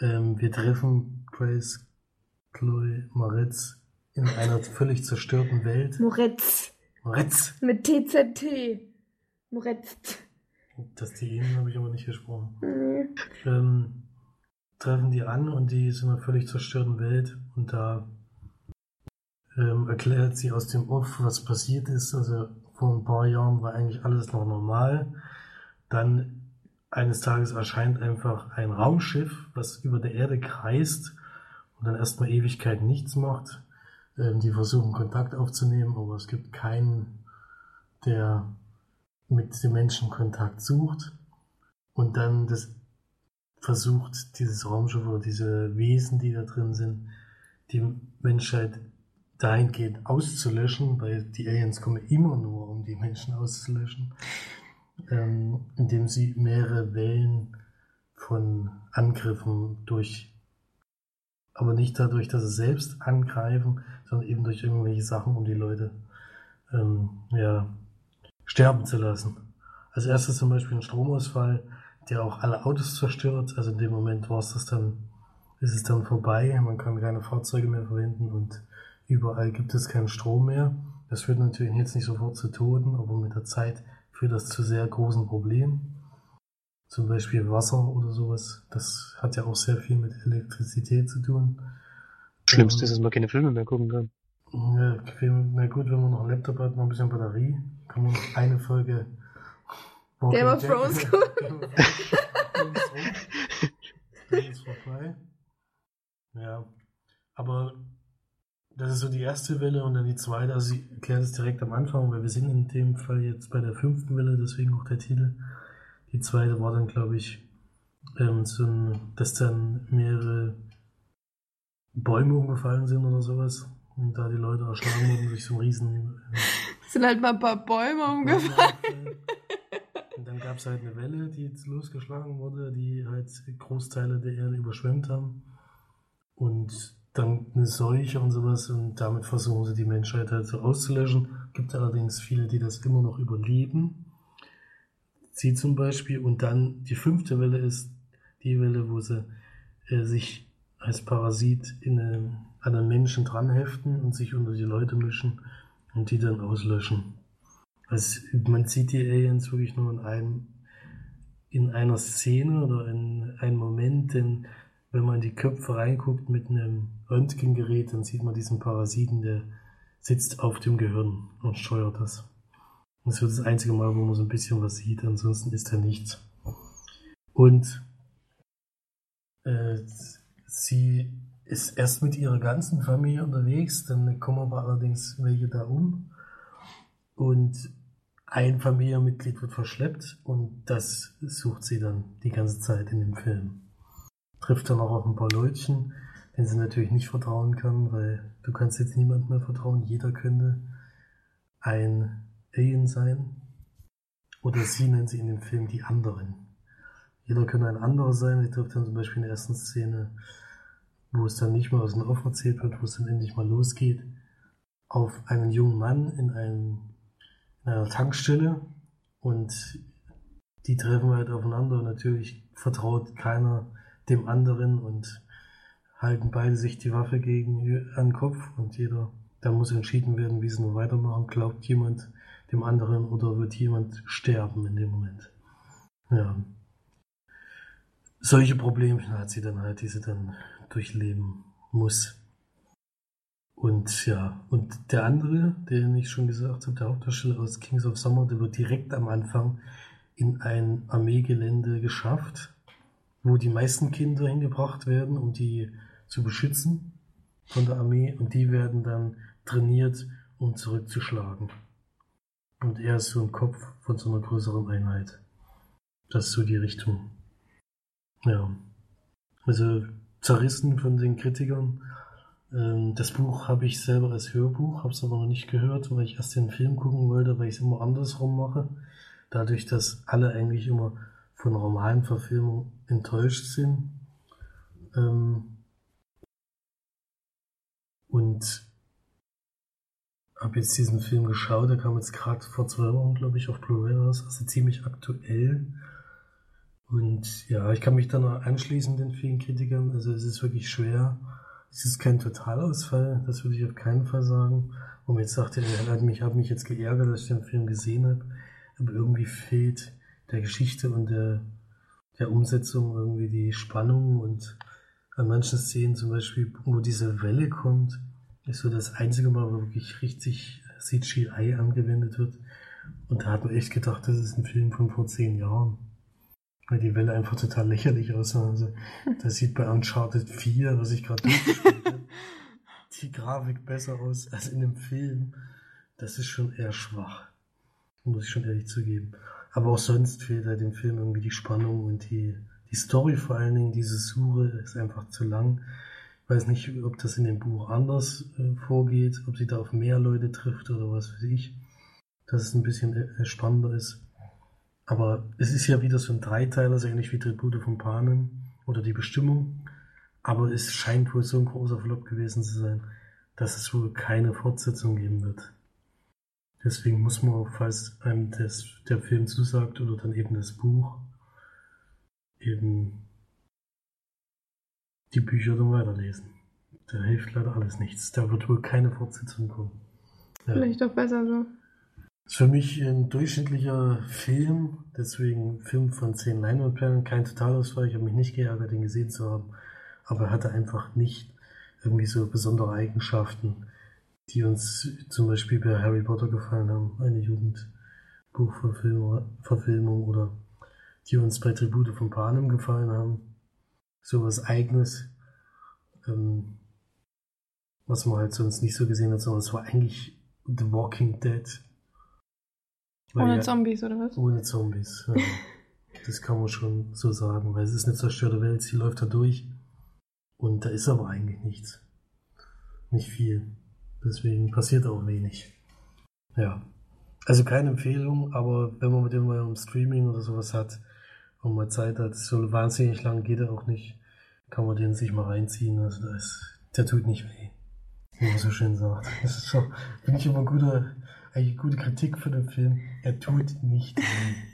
Speaker 3: Ähm, wir treffen Grace Chloe Moretz in einer völlig zerstörten Welt.
Speaker 1: Moretz.
Speaker 3: Moretz!
Speaker 1: Mit TZT. Moretz.
Speaker 3: Das die habe ich aber nicht gesprochen.
Speaker 1: Nee.
Speaker 3: ähm, treffen die an und die ist in einer völlig zerstörten Welt und da ähm, erklärt sie aus dem Off, was passiert ist. Also vor ein paar Jahren war eigentlich alles noch normal. Dann eines Tages erscheint einfach ein Raumschiff, was über der Erde kreist und dann erstmal Ewigkeit nichts macht. Ähm, die versuchen Kontakt aufzunehmen, aber es gibt keinen, der mit den Menschen Kontakt sucht. Und dann das versucht, dieses Raumschiff oder diese Wesen, die da drin sind, die Menschheit dahingehend auszulöschen, weil die Aliens kommen immer nur, um die Menschen auszulöschen, ähm, indem sie mehrere Wellen von Angriffen durch, aber nicht dadurch, dass sie selbst angreifen, sondern eben durch irgendwelche Sachen, um die Leute ähm, ja, sterben zu lassen. Als erstes zum Beispiel ein Stromausfall, der auch alle Autos zerstört. Also in dem Moment war es das dann, ist es dann vorbei. Man kann keine Fahrzeuge mehr verwenden und überall gibt es keinen Strom mehr. Das führt natürlich jetzt nicht sofort zu Toten, aber mit der Zeit für das zu sehr großen Problem. Zum Beispiel Wasser oder sowas. Das hat ja auch sehr viel mit Elektrizität zu tun.
Speaker 2: Schlimmste ist, dass man keine Filme mehr gucken kann.
Speaker 3: Ja, na gut, wenn man noch einen Laptop hat, noch ein bisschen Batterie, kann man noch eine Folge
Speaker 1: Game of Thrones gucken.
Speaker 3: Dann ist vorbei. Ja, aber das ist so die erste Welle und dann die zweite. Also ich erkläre das direkt am Anfang, weil wir sind in dem Fall jetzt bei der fünften Welle, deswegen auch der Titel. Die zweite war dann, glaube ich, ähm, so ein, dass dann mehrere Bäume umgefallen sind oder sowas. Und da die Leute erschlagen wurden durch so einen riesen... Äh,
Speaker 1: sind halt mal ein paar Bäume umgefallen.
Speaker 3: Und dann gab es halt eine Welle, die jetzt losgeschlagen wurde, die halt Großteile der Erde überschwemmt haben. Und dann eine Seuche und sowas und damit versuchen sie die Menschheit halt so auszulöschen. Gibt allerdings viele, die das immer noch überleben. Sie zum Beispiel. Und dann die fünfte Welle ist die Welle, wo sie äh, sich als Parasit in eine, an einen Menschen dranheften und sich unter die Leute mischen und die dann auslöschen. Also man sieht die Aliens wirklich nur in einem in einer Szene oder in einem Moment, denn wenn man in die Köpfe reinguckt mit einem Röntgengerät, dann sieht man diesen Parasiten, der sitzt auf dem Gehirn und steuert das. Das wird das einzige Mal, wo man so ein bisschen was sieht, ansonsten ist da nichts. Und äh, sie ist erst mit ihrer ganzen Familie unterwegs, dann kommen aber allerdings welche da um. Und ein Familienmitglied wird verschleppt und das sucht sie dann die ganze Zeit in dem Film trifft dann auch auf ein paar Leutchen, denen sie natürlich nicht vertrauen kann, weil du kannst jetzt niemand mehr vertrauen. Jeder könnte ein Alien sein. Oder sie nennt sie in dem Film die anderen. Jeder könnte ein anderer sein. Sie trifft dann zum Beispiel in der ersten Szene, wo es dann nicht mehr aus dem Off erzählt wird, wo es dann endlich mal losgeht, auf einen jungen Mann in, einem, in einer Tankstelle und die treffen halt aufeinander und natürlich vertraut keiner dem anderen und halten beide sich die Waffe gegen an den Kopf und jeder, da muss entschieden werden, wie sie nur weitermachen. Glaubt jemand dem anderen oder wird jemand sterben in dem Moment? Ja. Solche Probleme hat sie dann halt, die sie dann durchleben muss. Und ja, und der andere, den ich schon gesagt habe, der Hauptdarsteller aus Kings of Summer, der wird direkt am Anfang in ein Armeegelände geschafft wo die meisten Kinder hingebracht werden, um die zu beschützen von der Armee und die werden dann trainiert, um zurückzuschlagen. Und er ist so ein Kopf von so einer größeren Einheit. Das ist so die Richtung. Ja. Also zerrissen von den Kritikern. Ähm, das Buch habe ich selber als Hörbuch, habe es aber noch nicht gehört, weil ich erst den Film gucken wollte, weil ich es immer andersrum mache. Dadurch, dass alle eigentlich immer von Romanverfilmung enttäuscht sind. Ähm, und habe jetzt diesen Film geschaut, der kam jetzt gerade vor zwei Wochen, glaube ich, auf Blu-ray raus, also ziemlich aktuell. Und ja, ich kann mich da noch anschließen den vielen Kritikern. Also es ist wirklich schwer. Es ist kein Totalausfall, das würde ich auf keinen Fall sagen. Und jetzt sagt, er mich, hat mich jetzt geärgert, dass ich den Film gesehen habe. Aber irgendwie fehlt der Geschichte und der, der Umsetzung irgendwie die Spannung und an manchen Szenen zum Beispiel, wo diese Welle kommt, ist so das einzige Mal, wo wirklich richtig CGI angewendet wird. Und da hat man echt gedacht, das ist ein Film von vor zehn Jahren. Weil die Welle einfach total lächerlich aussah. Also, das sieht bei Uncharted 4, was ich gerade die Grafik besser aus als in dem Film. Das ist schon eher schwach. Muss ich schon ehrlich zugeben. Aber auch sonst fehlt halt dem Film irgendwie die Spannung und die, die Story vor allen Dingen, diese Suche ist einfach zu lang. Ich weiß nicht, ob das in dem Buch anders äh, vorgeht, ob sie da auf mehr Leute trifft oder was weiß ich. Dass es ein bisschen äh, spannender ist. Aber es ist ja wieder so ein Dreiteiler, so ähnlich wie Tribute von Panem oder die Bestimmung. Aber es scheint wohl so ein großer Flop gewesen zu sein, dass es wohl keine Fortsetzung geben wird. Deswegen muss man, falls einem das, der Film zusagt oder dann eben das Buch, eben die Bücher dann weiterlesen. Da hilft leider alles nichts. Da wird wohl keine Fortsetzung kommen.
Speaker 1: Ja. Vielleicht auch besser so.
Speaker 3: Ist für mich ein durchschnittlicher Film, deswegen Film von 10 Leinwandperlen, kein Totalausfall. Ich habe mich nicht geärgert, den gesehen zu haben, aber er hatte einfach nicht irgendwie so besondere Eigenschaften, die uns zum Beispiel bei Harry Potter gefallen haben, eine Jugendbuchverfilmung oder die uns bei Tribute von Panem gefallen haben. So was Eigenes, ähm, was man halt sonst nicht so gesehen hat, sondern es war eigentlich The Walking Dead.
Speaker 1: Ohne
Speaker 3: ja-
Speaker 1: Zombies, oder was?
Speaker 3: Ohne Zombies. Ja. das kann man schon so sagen, weil es ist eine zerstörte Welt, sie läuft da durch. Und da ist aber eigentlich nichts. Nicht viel. Deswegen passiert auch wenig. Ja. Also keine Empfehlung, aber wenn man mit dem mal im Streaming oder sowas hat und mal Zeit hat, so wahnsinnig lang geht er auch nicht, kann man den sich mal reinziehen. Also da ist, der tut nicht weh. Wie man so schön sagt. Das ist schon, finde ich immer gute, eigentlich gute Kritik für den Film. Er tut nicht weh.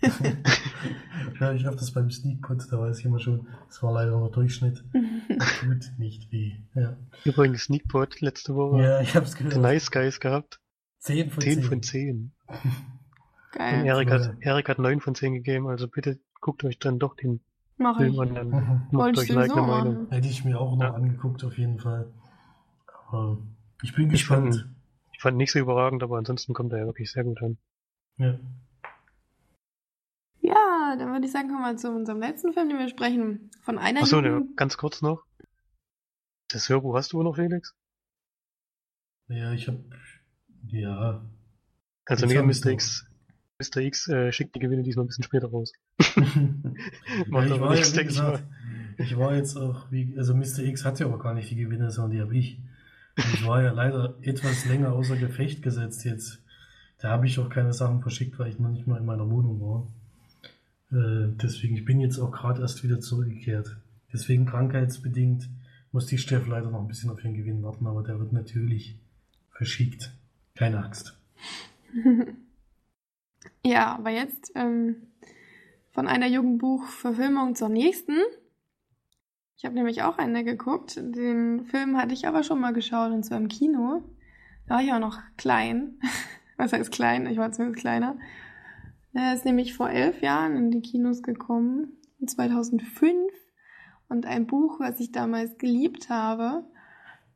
Speaker 3: ich habe das beim Sneakpot, da weiß ich immer schon, das war leider nur Durchschnitt. Er tut nicht weh. Ja,
Speaker 2: Übrigens Sneakpot letzte Woche.
Speaker 3: ja ich habe es
Speaker 2: The
Speaker 3: gehört.
Speaker 2: Nice Guys gehabt.
Speaker 3: 10 von
Speaker 2: 10
Speaker 3: 10.
Speaker 2: von 10. Und
Speaker 1: Geil.
Speaker 2: Erik
Speaker 3: Ja.
Speaker 2: hat, Erik hat 9 von 10 gegeben, also bitte guckt euch dann doch den
Speaker 1: Mach
Speaker 2: Film
Speaker 1: ich.
Speaker 2: an, dann
Speaker 3: Mhm.
Speaker 2: macht euch eine Meinung.
Speaker 3: Hätte ich mir auch noch
Speaker 2: Ja.
Speaker 3: angeguckt, auf jeden Fall. Aber ich bin
Speaker 2: Ich fand,
Speaker 3: gespannt.
Speaker 2: ich fand nicht so überragend, aber ansonsten kommt er ja wirklich sehr gut an.
Speaker 3: Ja.
Speaker 1: Ja, dann würde ich sagen, kommen wir zu unserem letzten Film, den wir sprechen. Von einer
Speaker 2: Achso, ne, ganz kurz noch. Das Hörbuch hast du noch, Felix?
Speaker 3: ja, ich habe ja.
Speaker 2: Also nee,
Speaker 3: hab
Speaker 2: Mr. X, Mr. X äh, schickt die Gewinne diesmal ein bisschen später raus.
Speaker 3: ja, ich
Speaker 2: aber
Speaker 3: war ja,
Speaker 2: nichts, ich
Speaker 3: gesagt, ich war jetzt auch, wie, also Mr. X hat ja auch gar nicht die Gewinne, sondern die habe ich. Ich war ja leider etwas länger außer Gefecht gesetzt jetzt. Da habe ich auch keine Sachen verschickt, weil ich noch nicht mal in meiner Wohnung war. Äh, deswegen, ich bin jetzt auch gerade erst wieder zurückgekehrt. Deswegen krankheitsbedingt muss die Steff leider noch ein bisschen auf ihren Gewinn warten, aber der wird natürlich verschickt. Keine Angst.
Speaker 1: Ja, aber jetzt ähm, von einer Jugendbuchverfilmung zur nächsten. Ich habe nämlich auch eine geguckt. Den Film hatte ich aber schon mal geschaut und zwar im Kino. Da war ich auch noch klein. Was heißt klein? Ich war zumindest kleiner. Er ist nämlich vor elf Jahren in die Kinos gekommen, 2005. Und ein Buch, was ich damals geliebt habe,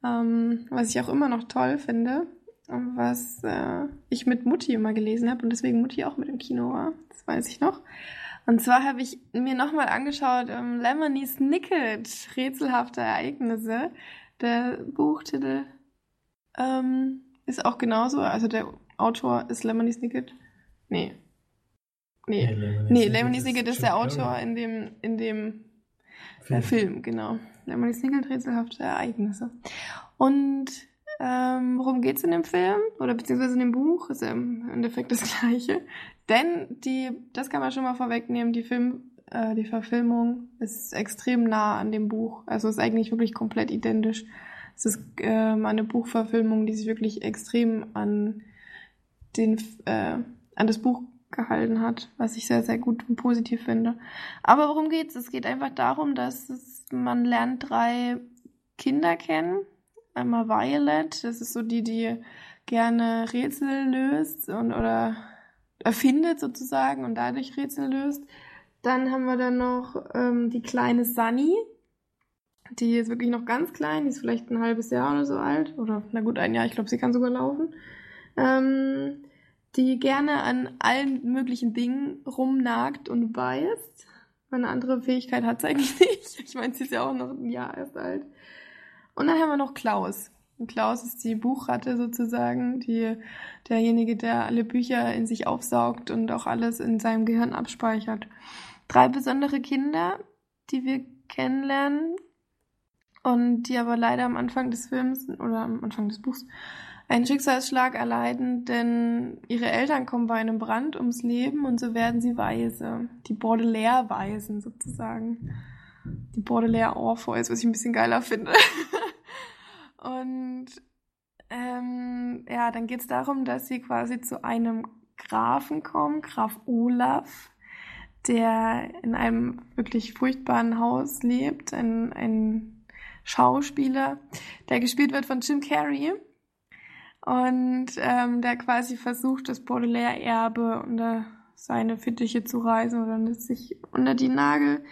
Speaker 1: ähm, was ich auch immer noch toll finde, was äh, ich mit Mutti immer gelesen habe und deswegen Mutti auch mit im Kino war. Das weiß ich noch. Und zwar habe ich mir nochmal angeschaut ähm, Lemony Snicket, rätselhafte Ereignisse. Der Buchtitel ähm, ist auch genauso. Also der Autor ist Lemony Snicket. Nee. Nee.
Speaker 3: Lemony
Speaker 1: Nee, Lemony
Speaker 3: ist
Speaker 1: Snicket ist
Speaker 3: Jim
Speaker 1: der. Autor in dem, in dem
Speaker 3: Film.
Speaker 1: der Film, genau. Lemony Snicket, rätselhafte Ereignisse. Und ähm, worum geht's in dem Film? Oder beziehungsweise in dem Buch? Ist ja im Endeffekt das Gleiche. Denn die, das kann man schon mal vorwegnehmen, die Film, äh, die Verfilmung ist extrem nah an dem Buch. Also ist eigentlich wirklich komplett identisch. Es ist ähm, eine Buchverfilmung, die sich wirklich extrem an den, äh, an das Buch gehalten hat, was ich sehr, sehr gut und positiv finde. Aber worum geht's? Es geht einfach darum, dass es, man lernt drei Kinder kennen. Einmal Violet, das ist so die, die gerne Rätsel löst und oder erfindet sozusagen und dadurch Rätsel löst. Dann haben wir dann noch ähm, die kleine Sunny. Die ist wirklich noch ganz klein, die ist vielleicht ein halbes Jahr oder so alt. Oder na gut, ein Jahr, ich glaube, sie kann sogar laufen. Ähm, die gerne an allen möglichen Dingen rumnagt und beißt. Eine andere Fähigkeit hat sie eigentlich nicht. Ich meine, sie ist ja auch noch ein Jahr erst alt. Und dann haben wir noch Klaus. Und Klaus ist die Buchratte sozusagen, die, derjenige, der alle Bücher in sich aufsaugt und auch alles in seinem Gehirn abspeichert. Drei besondere Kinder, die wir kennenlernen und die aber leider am Anfang des Films oder am Anfang des Buchs einen Schicksalsschlag erleiden, denn ihre Eltern kommen bei einem Brand ums Leben und so werden sie Waise. Die Baudelaire-Waisen sozusagen. Die Baudelaire-Orpheus, was ich ein bisschen geiler finde. und ähm, ja, dann geht es darum, dass sie quasi zu einem Grafen kommen, Graf Olaf, der in einem wirklich furchtbaren Haus lebt, ein, ein Schauspieler, der gespielt wird von Jim Carrey. Und ähm, der quasi versucht, das Baudelaire-Erbe unter seine Fittiche zu reißen oder sich unter die Nagel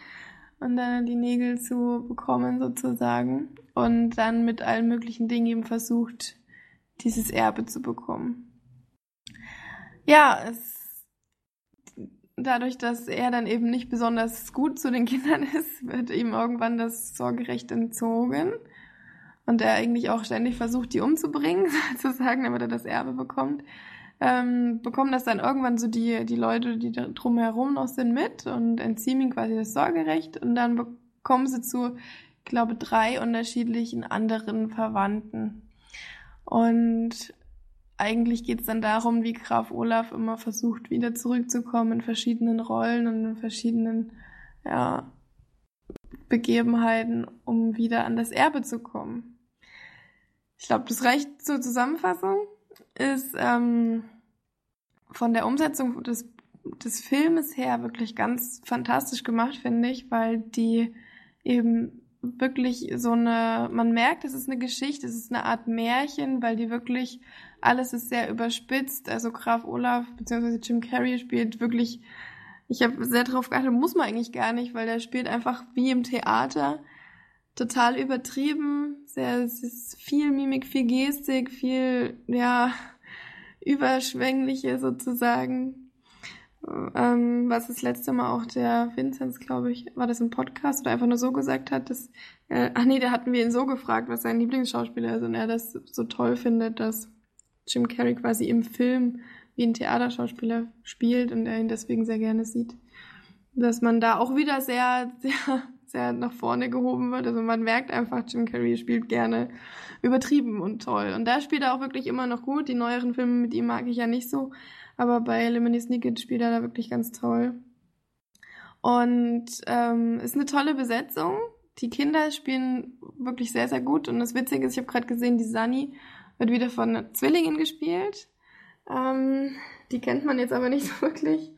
Speaker 1: unter die Nägel zu bekommen sozusagen und dann mit allen möglichen Dingen eben versucht, dieses Erbe zu bekommen. Ja, es, dadurch, dass er dann eben nicht besonders gut zu den Kindern ist, wird ihm irgendwann das Sorgerecht entzogen und er eigentlich auch ständig versucht, die umzubringen, sozusagen, damit er das Erbe bekommt, ähm, bekommen das dann irgendwann so die, die Leute, die drumherum noch sind, mit und entziehen ihm quasi das Sorgerecht und dann bekommen sie zu, glaube, drei unterschiedlichen anderen Verwandten. Und eigentlich geht es dann darum, wie Graf Olaf immer versucht, wieder zurückzukommen in verschiedenen Rollen und in verschiedenen ja, Begebenheiten, um wieder an das Erbe zu kommen. Ich glaube, das reicht zur Zusammenfassung. Ist ähm, von der Umsetzung des, des Filmes her wirklich ganz fantastisch gemacht, finde ich, weil die eben wirklich so eine, man merkt, es ist eine Geschichte, es ist eine Art Märchen, weil die wirklich, alles ist sehr überspitzt. Also Graf Olaf bzw. Jim Carrey spielt wirklich, ich habe sehr darauf geachtet, muss man eigentlich gar nicht, weil der spielt einfach wie im Theater total übertrieben, sehr, es ist viel Mimik, viel Gestik, viel, ja, überschwängliche sozusagen. Ähm, was das letzte Mal auch der Vinzenz, glaube ich, war das im Podcast oder einfach nur so gesagt hat, dass, äh, ach nee, da hatten wir ihn so gefragt, was sein Lieblingsschauspieler ist und er das so toll findet, dass Jim Carrey quasi im Film wie ein Theaterschauspieler spielt und er ihn deswegen sehr gerne sieht. Dass man da auch wieder sehr, sehr sehr nach vorne gehoben wird. Also man merkt einfach, Jim Carrey spielt gerne übertrieben und toll. Und da spielt er auch wirklich immer noch gut. Die neueren Filme mit ihm mag ich ja nicht so. Aber bei Lemony Snicket spielt er da wirklich ganz toll. Und ähm, ist eine tolle Besetzung. Die Kinder spielen wirklich sehr, sehr gut. Und das Witzige ist, ich habe gerade gesehen, die Sunny wird wieder von Zwillingen gespielt. Ähm, die kennt man jetzt aber nicht so wirklich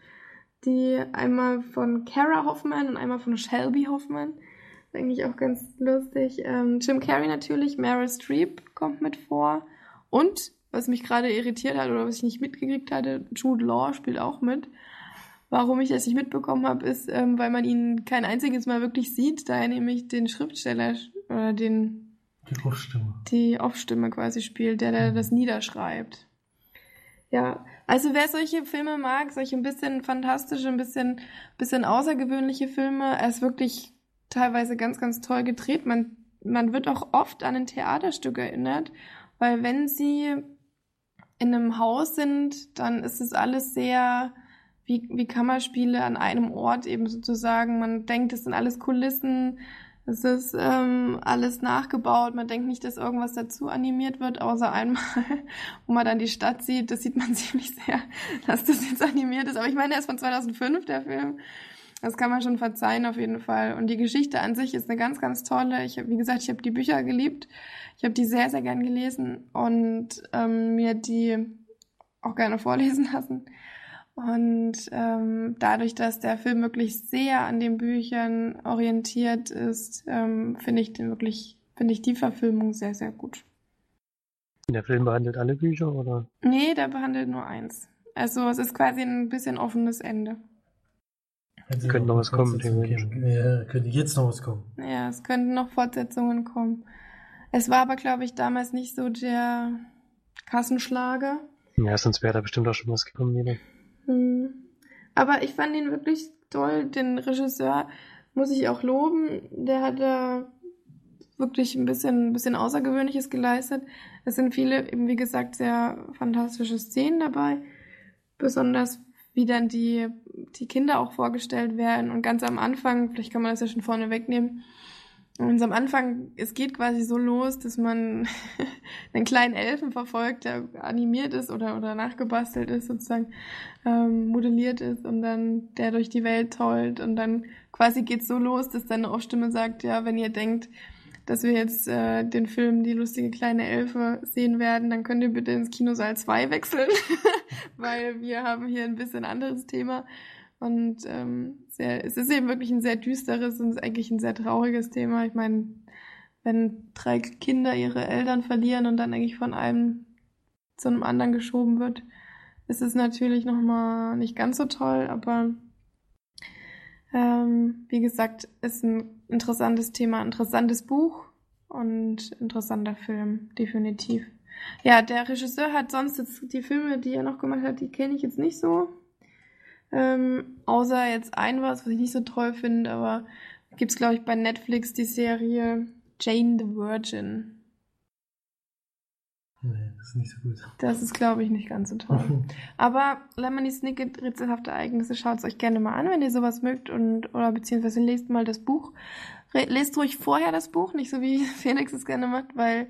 Speaker 1: die einmal von Kara Hoffman und einmal von Shelby Hoffman. Das ist eigentlich auch ganz lustig. Ähm, Jim Carrey natürlich, Meryl Streep kommt mit vor. Und, was mich gerade irritiert hat oder was ich nicht mitgekriegt hatte, Jude Law spielt auch mit. Warum ich das nicht mitbekommen habe, ist, ähm, weil man ihn kein einziges Mal wirklich sieht, da er nämlich den Schriftsteller oder den
Speaker 3: die Off-Stimme.
Speaker 1: Die Off-Stimme quasi spielt, der, der mhm. das niederschreibt. Ja, also wer solche Filme mag, solche ein bisschen fantastische, ein bisschen, bisschen außergewöhnliche Filme, er ist wirklich teilweise ganz, ganz toll gedreht. Man, man wird auch oft an ein Theaterstück erinnert, weil wenn sie in einem Haus sind, dann ist es alles sehr wie, wie Kammerspiele an einem Ort eben sozusagen. Man denkt, es sind alles Kulissen, es ist ähm, alles nachgebaut. Man denkt nicht, dass irgendwas dazu animiert wird, außer einmal, wo man dann die Stadt sieht. Das sieht man ziemlich sehr, dass das jetzt animiert ist. Aber ich meine, er ist von 2005, der Film. Das kann man schon verzeihen auf jeden Fall. Und die Geschichte an sich ist eine ganz, ganz tolle. Ich habe, wie gesagt, ich habe die Bücher geliebt. Ich habe die sehr, sehr gern gelesen und ähm, mir die auch gerne vorlesen lassen. Und ähm, dadurch, dass der Film wirklich sehr an den Büchern orientiert ist, ähm, finde ich den wirklich, finde ich die Verfilmung sehr, sehr gut.
Speaker 2: Der Film behandelt alle Bücher, oder?
Speaker 1: Nee, der behandelt nur eins. Also es ist quasi ein bisschen offenes Ende.
Speaker 2: Also könnte noch was kommen,
Speaker 3: Ja, könnte jetzt noch was kommen.
Speaker 1: Ja, es könnten noch Fortsetzungen kommen. Es war aber, glaube ich, damals nicht so der Kassenschlager.
Speaker 2: Ja, sonst wäre da bestimmt auch schon was gekommen wieder.
Speaker 1: Hm. Aber ich fand ihn wirklich toll. Den Regisseur muss ich auch loben. Der hat da wirklich ein bisschen, ein bisschen Außergewöhnliches geleistet. Es sind viele, eben wie gesagt, sehr fantastische Szenen dabei. Besonders wie dann die, die Kinder auch vorgestellt werden. Und ganz am Anfang, vielleicht kann man das ja schon vorne wegnehmen, und am Anfang, es geht quasi so los, dass man einen kleinen Elfen verfolgt, der animiert ist oder, oder nachgebastelt ist, sozusagen ähm, modelliert ist und dann der durch die Welt tollt und dann quasi geht's so los, dass dann eine Off-Stimme sagt, ja, wenn ihr denkt, dass wir jetzt äh, den Film Die lustige kleine Elfe sehen werden, dann könnt ihr bitte ins Kinosaal 2 wechseln, weil wir haben hier ein bisschen anderes Thema. Und ähm, sehr, es ist eben wirklich ein sehr düsteres und eigentlich ein sehr trauriges Thema. Ich meine, wenn drei Kinder ihre Eltern verlieren und dann eigentlich von einem zu einem anderen geschoben wird, ist es natürlich nochmal nicht ganz so toll, aber ähm, wie gesagt, ist ein interessantes Thema, interessantes Buch und interessanter Film, definitiv. Ja, der Regisseur hat sonst jetzt die Filme, die er noch gemacht hat, die kenne ich jetzt nicht so. Ähm, außer jetzt ein was, was ich nicht so toll finde, aber gibt's glaube ich bei Netflix die Serie Jane the Virgin.
Speaker 3: Nee, das ist nicht so gut.
Speaker 1: Das ist, glaube ich, nicht ganz so toll. Aber Lemony Snicket, rätselhafte Ereignisse, schaut es euch gerne mal an, wenn ihr sowas mögt und oder beziehungsweise lest mal das Buch. Lest ruhig vorher das Buch, nicht so wie Felix es gerne macht, weil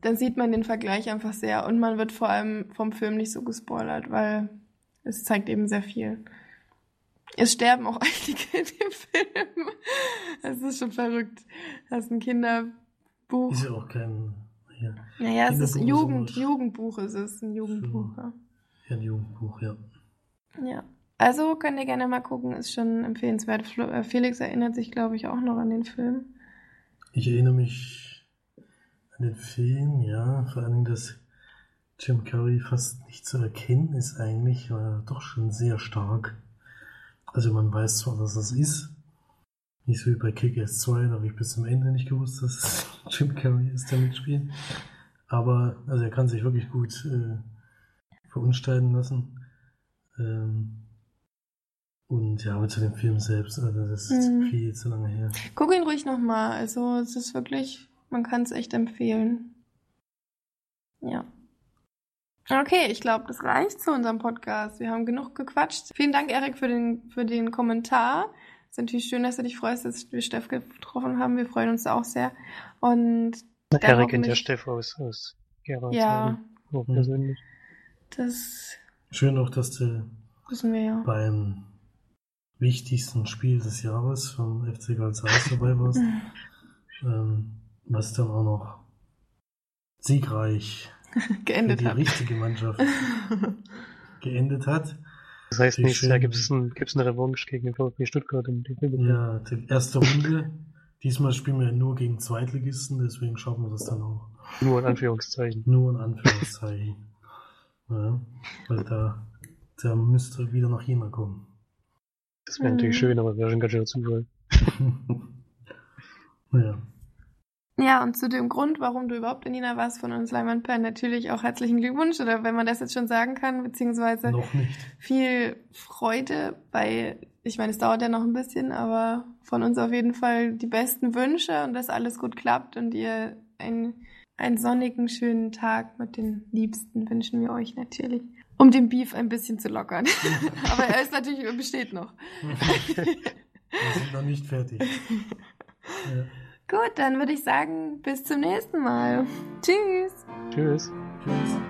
Speaker 1: dann sieht man den Vergleich einfach sehr und man wird vor allem vom Film nicht so gespoilert, weil es zeigt eben sehr viel. Es sterben auch einige in dem Film. Es ist schon verrückt. Das ist ein Kinderbuch.
Speaker 3: Ist ja auch kein ja.
Speaker 1: Naja, es ist Jugend, Jugendbuch, ist es ein Jugendbuch.
Speaker 3: Ja. ja, ein Jugendbuch, ja.
Speaker 1: Ja. Also könnt ihr gerne mal gucken, ist schon empfehlenswert. Äh, Felix erinnert sich, glaube ich, auch noch an den Film.
Speaker 3: Ich erinnere mich an den Film, ja, vor allem, dass Jim Curry fast nicht zu erkennen ist eigentlich, war doch schon sehr stark. Also man weiß zwar, dass das ist, nicht so wie bei Kick-Ass 2, da habe ich bis zum Ende nicht gewusst, dass Jim Carrey ist, der mitspielt. Aber also er kann sich wirklich gut äh, verunstalten lassen. Ähm, und ja, aber zu dem Film selbst, also das ist mhm. viel zu lange her.
Speaker 1: Guck ihn ruhig nochmal. Also es ist wirklich, man kann es echt empfehlen. Ja. Okay, ich glaube, das reicht zu unserem Podcast. Wir haben genug gequatscht. Vielen Dank, Erik, für den, für den Kommentar. Es ist natürlich schön, dass du dich freust, dass wir Steff getroffen haben. Wir freuen uns auch sehr. Und
Speaker 2: Erik kennt ja Steff aus, aus
Speaker 1: Gerard. Ja.
Speaker 2: Auch persönlich.
Speaker 1: Das
Speaker 3: Schön auch, dass du
Speaker 1: wir ja.
Speaker 3: beim wichtigsten Spiel des Jahres vom FC Zeiss dabei warst. ähm, was dann auch noch siegreich
Speaker 1: geendet
Speaker 3: für die
Speaker 1: hat.
Speaker 3: richtige Mannschaft geendet hat.
Speaker 2: Das heißt, die nächstes Jahr gibt es ein, gibt's eine Revanche gegen den VfB Stuttgart im DFB.
Speaker 3: Ja, die erste Runde. Diesmal spielen wir nur gegen Zweitligisten, deswegen schaffen wir das dann auch.
Speaker 2: Nur in Anführungszeichen.
Speaker 3: Nur in Anführungszeichen. ja, weil da, da müsste wieder noch jemand kommen.
Speaker 2: Das wäre mhm. natürlich schön, aber wäre schon ganz schön Zufall.
Speaker 3: ja.
Speaker 1: Ja, und zu dem Grund, warum du überhaupt in Jena warst von uns Leimann Per, natürlich auch herzlichen Glückwunsch, oder wenn man das jetzt schon sagen kann, beziehungsweise
Speaker 3: noch nicht.
Speaker 1: viel Freude bei, ich meine, es dauert ja noch ein bisschen, aber von uns auf jeden Fall die besten Wünsche und dass alles gut klappt und ihr ein, einen sonnigen, schönen Tag mit den Liebsten wünschen wir euch natürlich. Um den Beef ein bisschen zu lockern. aber er ist natürlich, er besteht noch.
Speaker 3: wir sind noch nicht fertig. Ja.
Speaker 1: Gut, dann würde ich sagen, bis zum nächsten Mal. Tschüss.
Speaker 2: Tschüss.
Speaker 3: Tschüss.